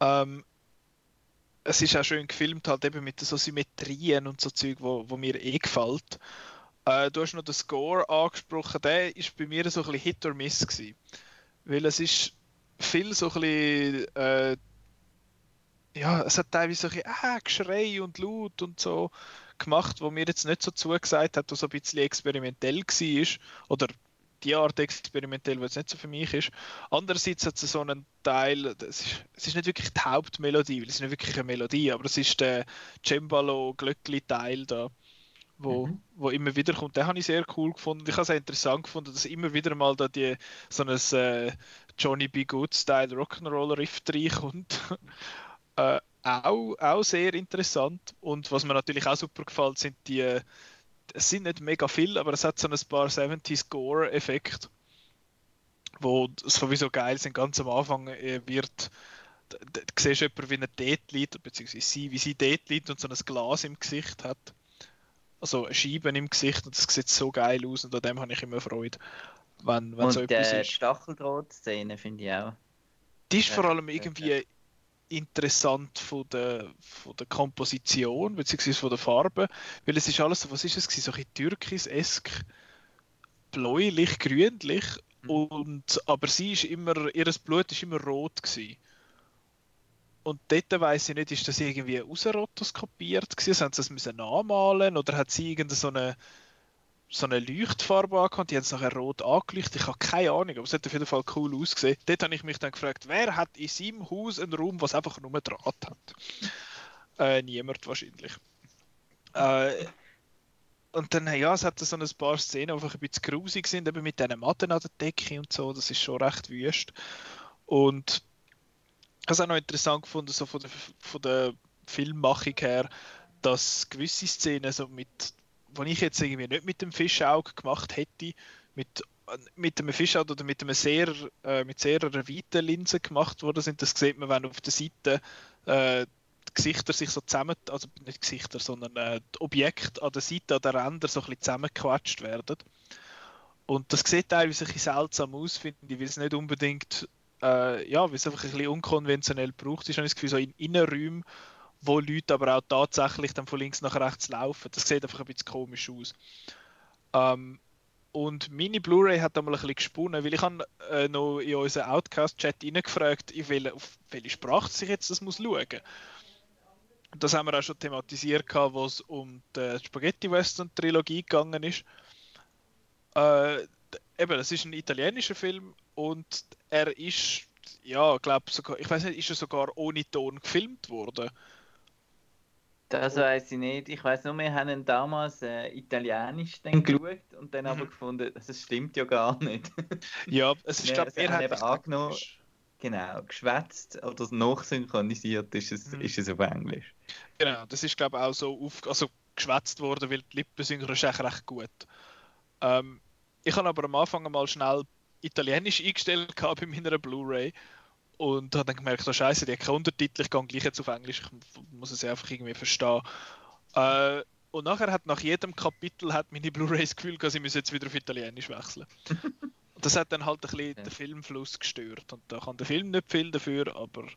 Ähm, es ist auch schön gefilmt, halt eben mit so Symmetrien und so Zeug, wo, wo mir eh gefällt. Äh, du hast noch den Score angesprochen, der ist bei mir so ein bisschen Hit or Miss gewesen. Weil es ist viel so ein bisschen, äh, ja, es hat teilweise so ein bisschen äh, Geschrei und Laut und so gemacht, wo mir jetzt nicht so zugesagt hat, was so ein bisschen experimentell war. Oder die Art experimentell, was nicht so für mich ist. Andererseits hat es so einen Teil, das ist, es ist nicht wirklich die Hauptmelodie, weil es ist nicht wirklich eine Melodie, aber es ist der Cembalo-Glöckli-Teil da, wo, Mhm. wo immer wieder kommt. Den habe ich sehr cool gefunden. Ich habe es auch interessant gefunden, dass immer wieder mal da die, so ein äh, Johnny B. Good-Style Rock'n'Roll-Riff reinkommt. äh, auch, auch sehr interessant. Und was mir natürlich auch super gefällt, sind die es sind nicht mega viel, aber es hat so ein paar 70s Gore-Effekte, wo sowieso geil sind. Ganz am Anfang äh, wird du siehst jemanden, wie er dort liegt, beziehungsweise sie, wie sie dort liegt und so ein Glas im Gesicht hat. Also eine Scheibe im Gesicht und das sieht so geil aus und an dem habe ich immer Freude, wenn, wenn so Und etwas äh, die ist. Stacheldraht-Szene finde ich auch. Die ist vor Ja, allem ja, irgendwie interessant von der, von der Komposition bzw. von der Farbe, weil es ist alles so, was ist es gewesen? so ein bisschen türkis-esk, bläulich, grünlich Mhm. und aber sie ist immer, ihres Blut ist immer rot gewesen. Und dort weiss ich nicht, ist das irgendwie ausrotoskopiert gewesen, haben sie das müssen nachmalen oder hat sie irgendeine so eine so eine Leuchtfarbe angehabt, die haben es nachher rot angeleuchtet. Ich habe keine Ahnung, aber es hat auf jeden Fall cool ausgesehen. Dort habe ich mich dann gefragt, wer hat in seinem Haus einen Raum, was einfach nur Draht hat? Äh, niemand wahrscheinlich. Äh, und dann, ja, es hat so ein paar Szenen, die einfach ein bisschen grusig sind, eben mit diesen Matten an der Decke und so, das ist schon recht wüst. Und ich habe es auch noch interessant gefunden, so von der, von der Filmmachung her, dass gewisse Szenen so mit wenn ich jetzt irgendwie nicht mit dem Fischauge gemacht hätte, mit, mit einem Fischauge oder mit einem sehr, äh, mit sehr einer weiten Linse gemacht worden sind, das sieht man, wenn auf der Seite äh, die Gesichter sich so zusammen, also nicht Gesichter, sondern äh, die Objekte an der Seite, an den Rändern so ein bisschen zusammengequetscht werden. Und das sieht teilweise ein bisschen seltsam aus, finde ich, weil es nicht unbedingt, äh, ja, weil es einfach ein bisschen unkonventionell braucht ist, habe ich das Gefühl, so in Innenräumen, wo Leute aber auch tatsächlich dann von links nach rechts laufen. Das sieht einfach ein bisschen komisch aus. Ähm, und meine Blu-ray hat einmal ein bisschen gesponnen, weil ich habe äh, noch in unseren Outcast-Chat reingefragt, in auf welche Sprache sich jetzt das muss schauen. Und das haben wir auch schon thematisiert, wo es um die Spaghetti-Western-Trilogie gegangen ist. Äh, eben, das ist ein italienischer Film und er ist, ja, glaube sogar, ich weiß nicht, ist er sogar ohne Ton gefilmt worden? Das weiß ich nicht. Ich weiß nur, wir haben damals äh, italienisch dann geschaut und dann aber Mhm. gefunden, das stimmt ja gar nicht. Ja, es ist, glaube sie haben eben angenommen- genau, geschwätzt oder nachsynchronisiert ist es, Mhm. ist es auf Englisch. Genau, das ist glaube ich auch so auf, also geschwätzt worden, weil die Lippensynchro ist echt recht gut. Ähm, ich habe aber am Anfang mal schnell Italienisch eingestellt bei meiner Blu-ray und habe dann gemerkt, oh Scheiße, die hat keine Untertitel, ich gehe gleich jetzt auf Englisch, ich muss es einfach irgendwie verstehen. Äh, und nachher hat nach jedem Kapitel hat meine Blu-ray das Gefühl, gehabt, sie müssen jetzt wieder auf Italienisch wechseln. Und das hat dann halt ein bisschen Ja. den Filmfluss gestört und da kann der Film nicht viel dafür, aber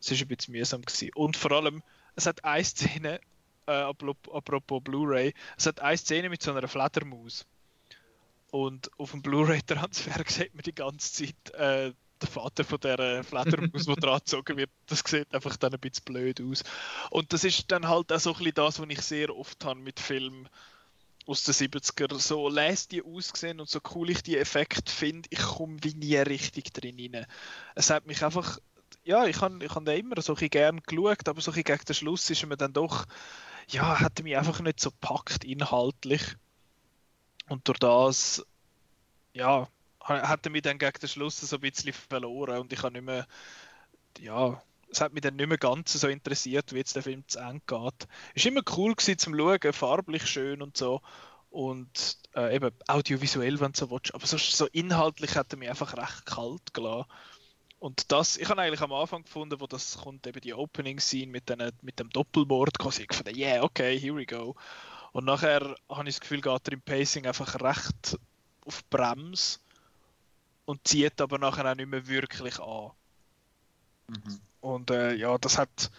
es ist ein bisschen mühsam gewesen. Und vor allem, es hat eine Szene, äh, apropos, apropos Blu-ray, es hat eine Szene mit so einer Fledermaus. Und auf dem Blu-ray-Transfer sieht man die ganze Zeit äh, den Vater von der Fledermaus, der dran gezogen wird. Das sieht einfach dann ein bisschen blöd aus. Und das ist dann halt auch so ein bisschen das, was ich sehr oft habe mit Filmen aus den 70er. So lässt die aussehen und so cool ich die Effekte finde, ich komme wie nie richtig drin rein. Es hat mich einfach ja, ich habe ich hab immer so ein gern geschaut, aber so ein gegen den Schluss ist mir dann doch, ja, hat mich einfach nicht so packt inhaltlich. Und durch das, ja, hat mich dann gegen den Schluss so ein bisschen verloren und ich habe nicht mehr, ja, es hat mich dann nicht mehr ganz so interessiert, wie jetzt der Film zu Ende geht. Ist immer cool gewesen zum Schauen, farblich schön und so. Und äh, eben audiovisuell, wenn du so willst. Aber sonst so inhaltlich hat er mich einfach recht kalt gelassen. Und das, ich habe eigentlich am Anfang gefunden, wo das kommt, eben die Opening-Scene mit, mit dem Doppelboard, quasi ich gefunden, yeah, okay, here we go. Und nachher habe ich das Gefühl, geht er im Pacing einfach recht auf Brems und zieht aber nachher auch nicht mehr wirklich an. Mhm. Und äh, ja, das hat,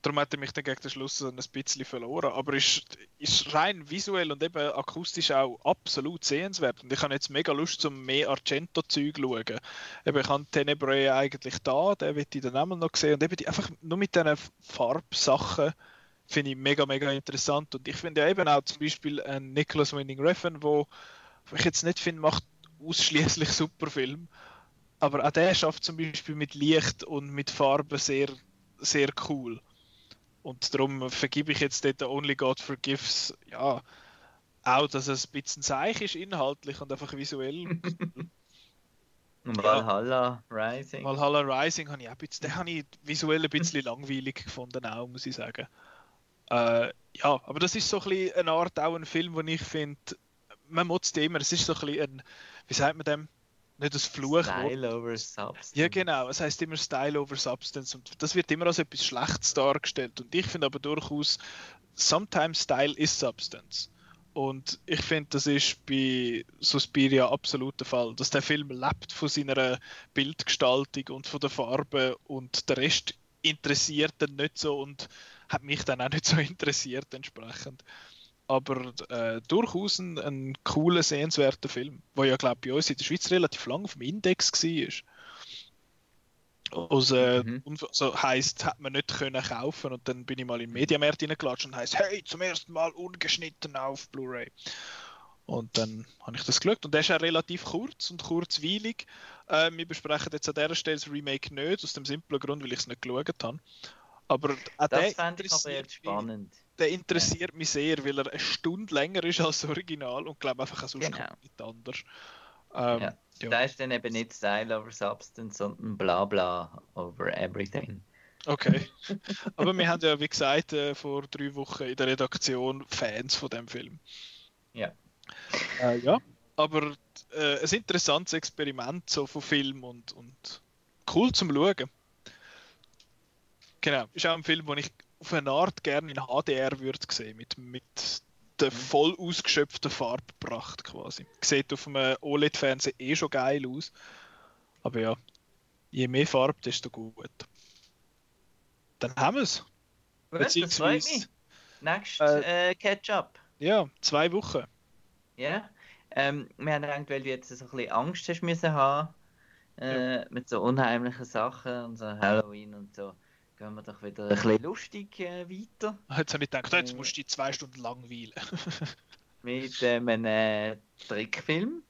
darum hat er mich dann gegen den Schluss ein bisschen verloren. Aber ist, ist rein visuell und eben akustisch auch absolut sehenswert. Und ich habe jetzt mega Lust, zum mehr Argento-Zeug zu schauen. Eben, ich habe Tenebrae eigentlich da, den will ich dann auch noch sehen. Und eben die, einfach nur mit diesen Farbsachen finde ich mega, mega interessant. Und ich finde ja eben auch zum Beispiel einen Nicholas Winding Refn, wo ich jetzt nicht finde, macht ausschließlich super Film. Aber auch der schafft zum Beispiel mit Licht und mit Farben sehr, sehr cool. Und darum vergebe ich jetzt dort Only God Forgives, ja, auch, dass es ein bisschen seich ist inhaltlich und einfach visuell. Und Ja. Valhalla Rising. Valhalla Rising habe ich auch ein bisschen, den habe ich visuell ein bisschen langweilig gefunden, auch, muss ich sagen. Äh, ja, aber das ist so ein bisschen eine Art auch ein Film, wo ich finde, man muss es immer, es ist so ein bisschen ein, wie sagt man dem? Nicht das Fluchwort. Style over Substance. Ja, genau. Es heißt immer Style over Substance und das wird immer als etwas Schlechtes dargestellt. Und ich finde aber durchaus, sometimes Style is Substance. Und ich finde, das ist bei Suspiria absolut der Fall, dass der Film lebt von seiner Bildgestaltung und von der Farbe und der Rest interessiert dann nicht so und hat mich dann auch nicht so interessiert entsprechend. Aber äh, durchaus ein, ein cooler, sehenswerter Film, der ja, glaube ich, bei uns in der Schweiz relativ lang auf dem Index war. Also, äh, Mhm. und so heisst, hat man nicht können kaufen und dann bin ich mal in den Mediamarkt reingelatscht und heisst, hey, zum ersten Mal ungeschnitten auf Blu-ray. Und dann habe ich das geschaut und der ist auch relativ kurz und kurzweilig. Äh, wir besprechen jetzt an dieser Stelle das Remake nicht, aus dem simplen Grund, weil ich es nicht geschaut habe. Aber auch der Das fände ich aber interessiert jetzt mich- spannend. der interessiert mich sehr, weil er eine Stunde länger ist als das Original und glaube einfach auch sonst Genau. nicht anders. Ähm, Ja. ja. Da ist dann eben nicht Style over Substance, sondern bla bla over everything. Okay. Aber wir haben ja, wie gesagt, äh, vor drei Wochen in der Redaktion Fans von dem Film. Ja. Äh, ja. Aber äh, ein interessantes Experiment so von Film und, und cool zum Schauen. Genau. Ist auch ein Film, den ich auf eine Art gerne in HDR würde sehen, mit, mit der voll ausgeschöpften Farbpracht quasi. Sieht auf einem OLED-Fernseher eh schon geil aus. Aber ja, je mehr Farbe, desto gut. Dann haben wir es. Freut mich. Next äh, Catch-up. Ja, zwei Wochen. Ja. Ähm, wir haben gedacht, weil du jetzt so ein bisschen Angst hast müssen haben, äh, mit so unheimlichen Sachen und so Halloween und so, gehen wir doch wieder ein bisschen lustig äh, weiter. Jetzt habe ich gedacht, jetzt Äh. musst du die zwei Stunden langweilen. Mit ähm, einem Trickfilm.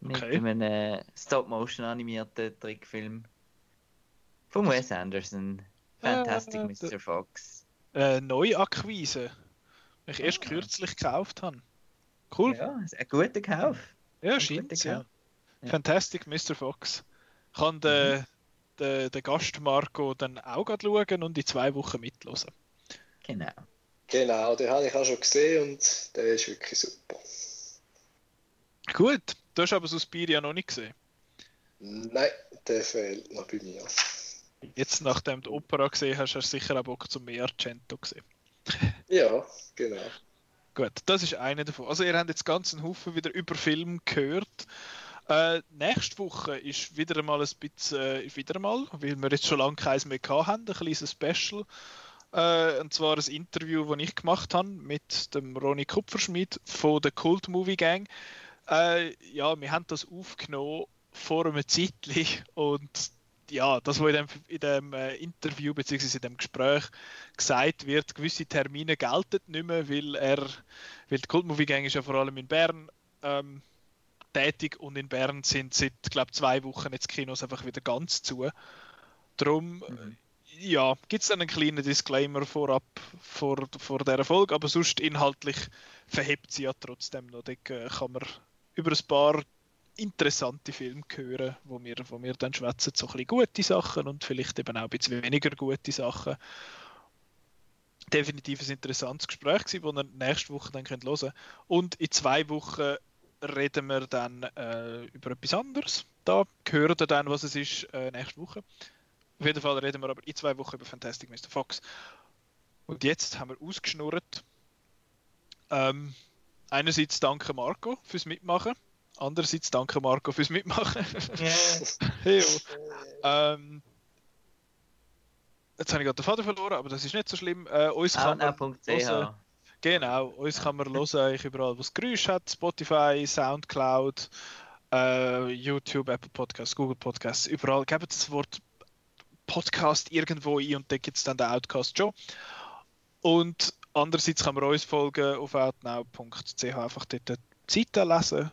Mit Okay. einem äh, Stop-Motion animierten Trickfilm. Von Wes Anderson. Fantastic Äh, Mr. Fox. äh, Neuakquise. Die ich erst Ah. kürzlich gekauft habe. Cool. Ja, ist ein guter Kauf. Ja, ein scheint ja. Ja. Fantastic Mr. Fox. Ich kann den, Mhm. Den, den Gast Marco dann auch schauen und in zwei Wochen mitlosen. Genau. Genau, den habe ich auch schon gesehen und der ist wirklich super. Gut, du hast aber Suspiria noch nicht gesehen. Nein, der fehlt noch bei mir. Jetzt, nachdem du die Opera gesehen hast, hast du sicher auch Bock zum mehr Argento gesehen. Ja, genau. Gut, das ist eine davon. Also ihr habt jetzt ganz einen Haufen wieder über Film gehört. Äh, nächste Woche ist wieder einmal ein bisschen, äh, wieder einmal, weil wir jetzt schon lange keins mehr haben, ein kleines Special. Äh, und zwar ein Interview, das ich gemacht habe mit dem Ronny Kupferschmidt von der Cult Movie Gang. Äh, ja, wir haben das aufgenommen vor einem Zeitchen und ja, das, was in dem, in dem äh, Interview bzw. in dem Gespräch gesagt wird, gewisse Termine gelten nicht mehr, weil er, weil die Cult Movie Gang ist ja vor allem in Bern ähm, tätig und in Bern sind seit, glaube zwei Wochen jetzt Kinos einfach wieder ganz zu. Darum, Mhm. ja, gibt es dann einen kleinen Disclaimer vorab vor, vor dieser Folge, aber sonst inhaltlich verhebt sie ja trotzdem noch. Da äh, kann man über ein paar interessante Filme hören, wo wir, wo wir dann schwätzen, so ein bisschen gute Sachen und vielleicht eben auch ein bisschen weniger gute Sachen. Definitiv ein interessantes Gespräch gewesen, das ihr nächste Woche dann könnt hören Und in zwei Wochen reden wir dann äh, über etwas anderes. Da hören ihr dann, was es ist, äh, nächste Woche. Auf jeden Fall reden wir aber in zwei Wochen über Fantastic Mr. Fox. Und jetzt haben wir ausgeschnurrt. Ähm, einerseits danke Marco fürs Mitmachen. Andererseits danke Marco fürs Mitmachen. Yes. Heyo. ähm, jetzt habe ich gerade den Faden verloren, aber das ist nicht so schlimm. Äh, uns kann man. Genau, uns kann man hören, eigentlich überall, wo es Geräusch hat. Spotify, Soundcloud, äh, YouTube, Apple Podcasts, Google Podcasts, überall. Gebt das Wort Podcast irgendwo ein und dann gibt es dann den Outcast schon. Und andererseits kann man uns folgen auf outnow.ch, einfach dort die Seite lesen,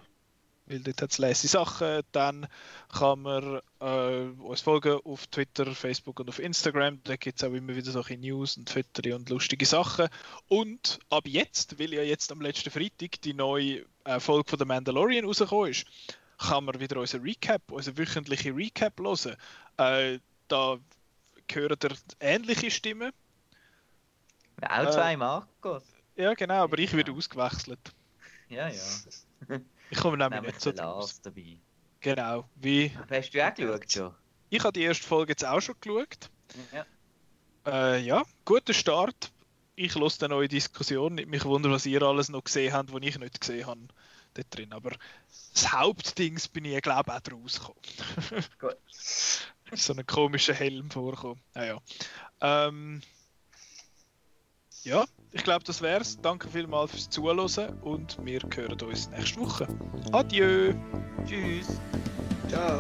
weil dort hat es leise Sachen. Dann kann man äh, uns folgen auf Twitter, Facebook und auf Instagram. Da gibt es auch immer wieder solche News und Twitter und lustige Sachen. Und ab jetzt, weil ja jetzt am letzten Freitag die neue äh, Folge von The Mandalorian rausgekommen ist, kann man wieder unseren Recap, unseren wöchentlichen Recap hören. Äh, da hören ihr ähnliche Stimmen. Auch zwei Marcos. Ja, genau, aber ich werde ausgewechselt. Ja, ja. Ich komme nämlich Nehmen nicht so draus. Dabei. Genau, wie Aber hast du auch geschaut schon? ich habe die erste Folge jetzt auch schon geschaut. Ja. Äh, ja, guter Start. Ich lasse eine neue Diskussion. Nicht mich wundern, was ihr alles noch gesehen habt, was ich nicht gesehen habe. Dort drin. Aber das Hauptdings bin ich, glaube ich, auch draus gekommen. Gut. so einen komischen Helm vorkommen. Naja. Ähm, ja, ich glaube, das wär's. Danke vielmals fürs Zuhören und wir hören uns nächste Woche. Adieu! Tschüss. Ciao.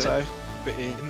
So, Bit in.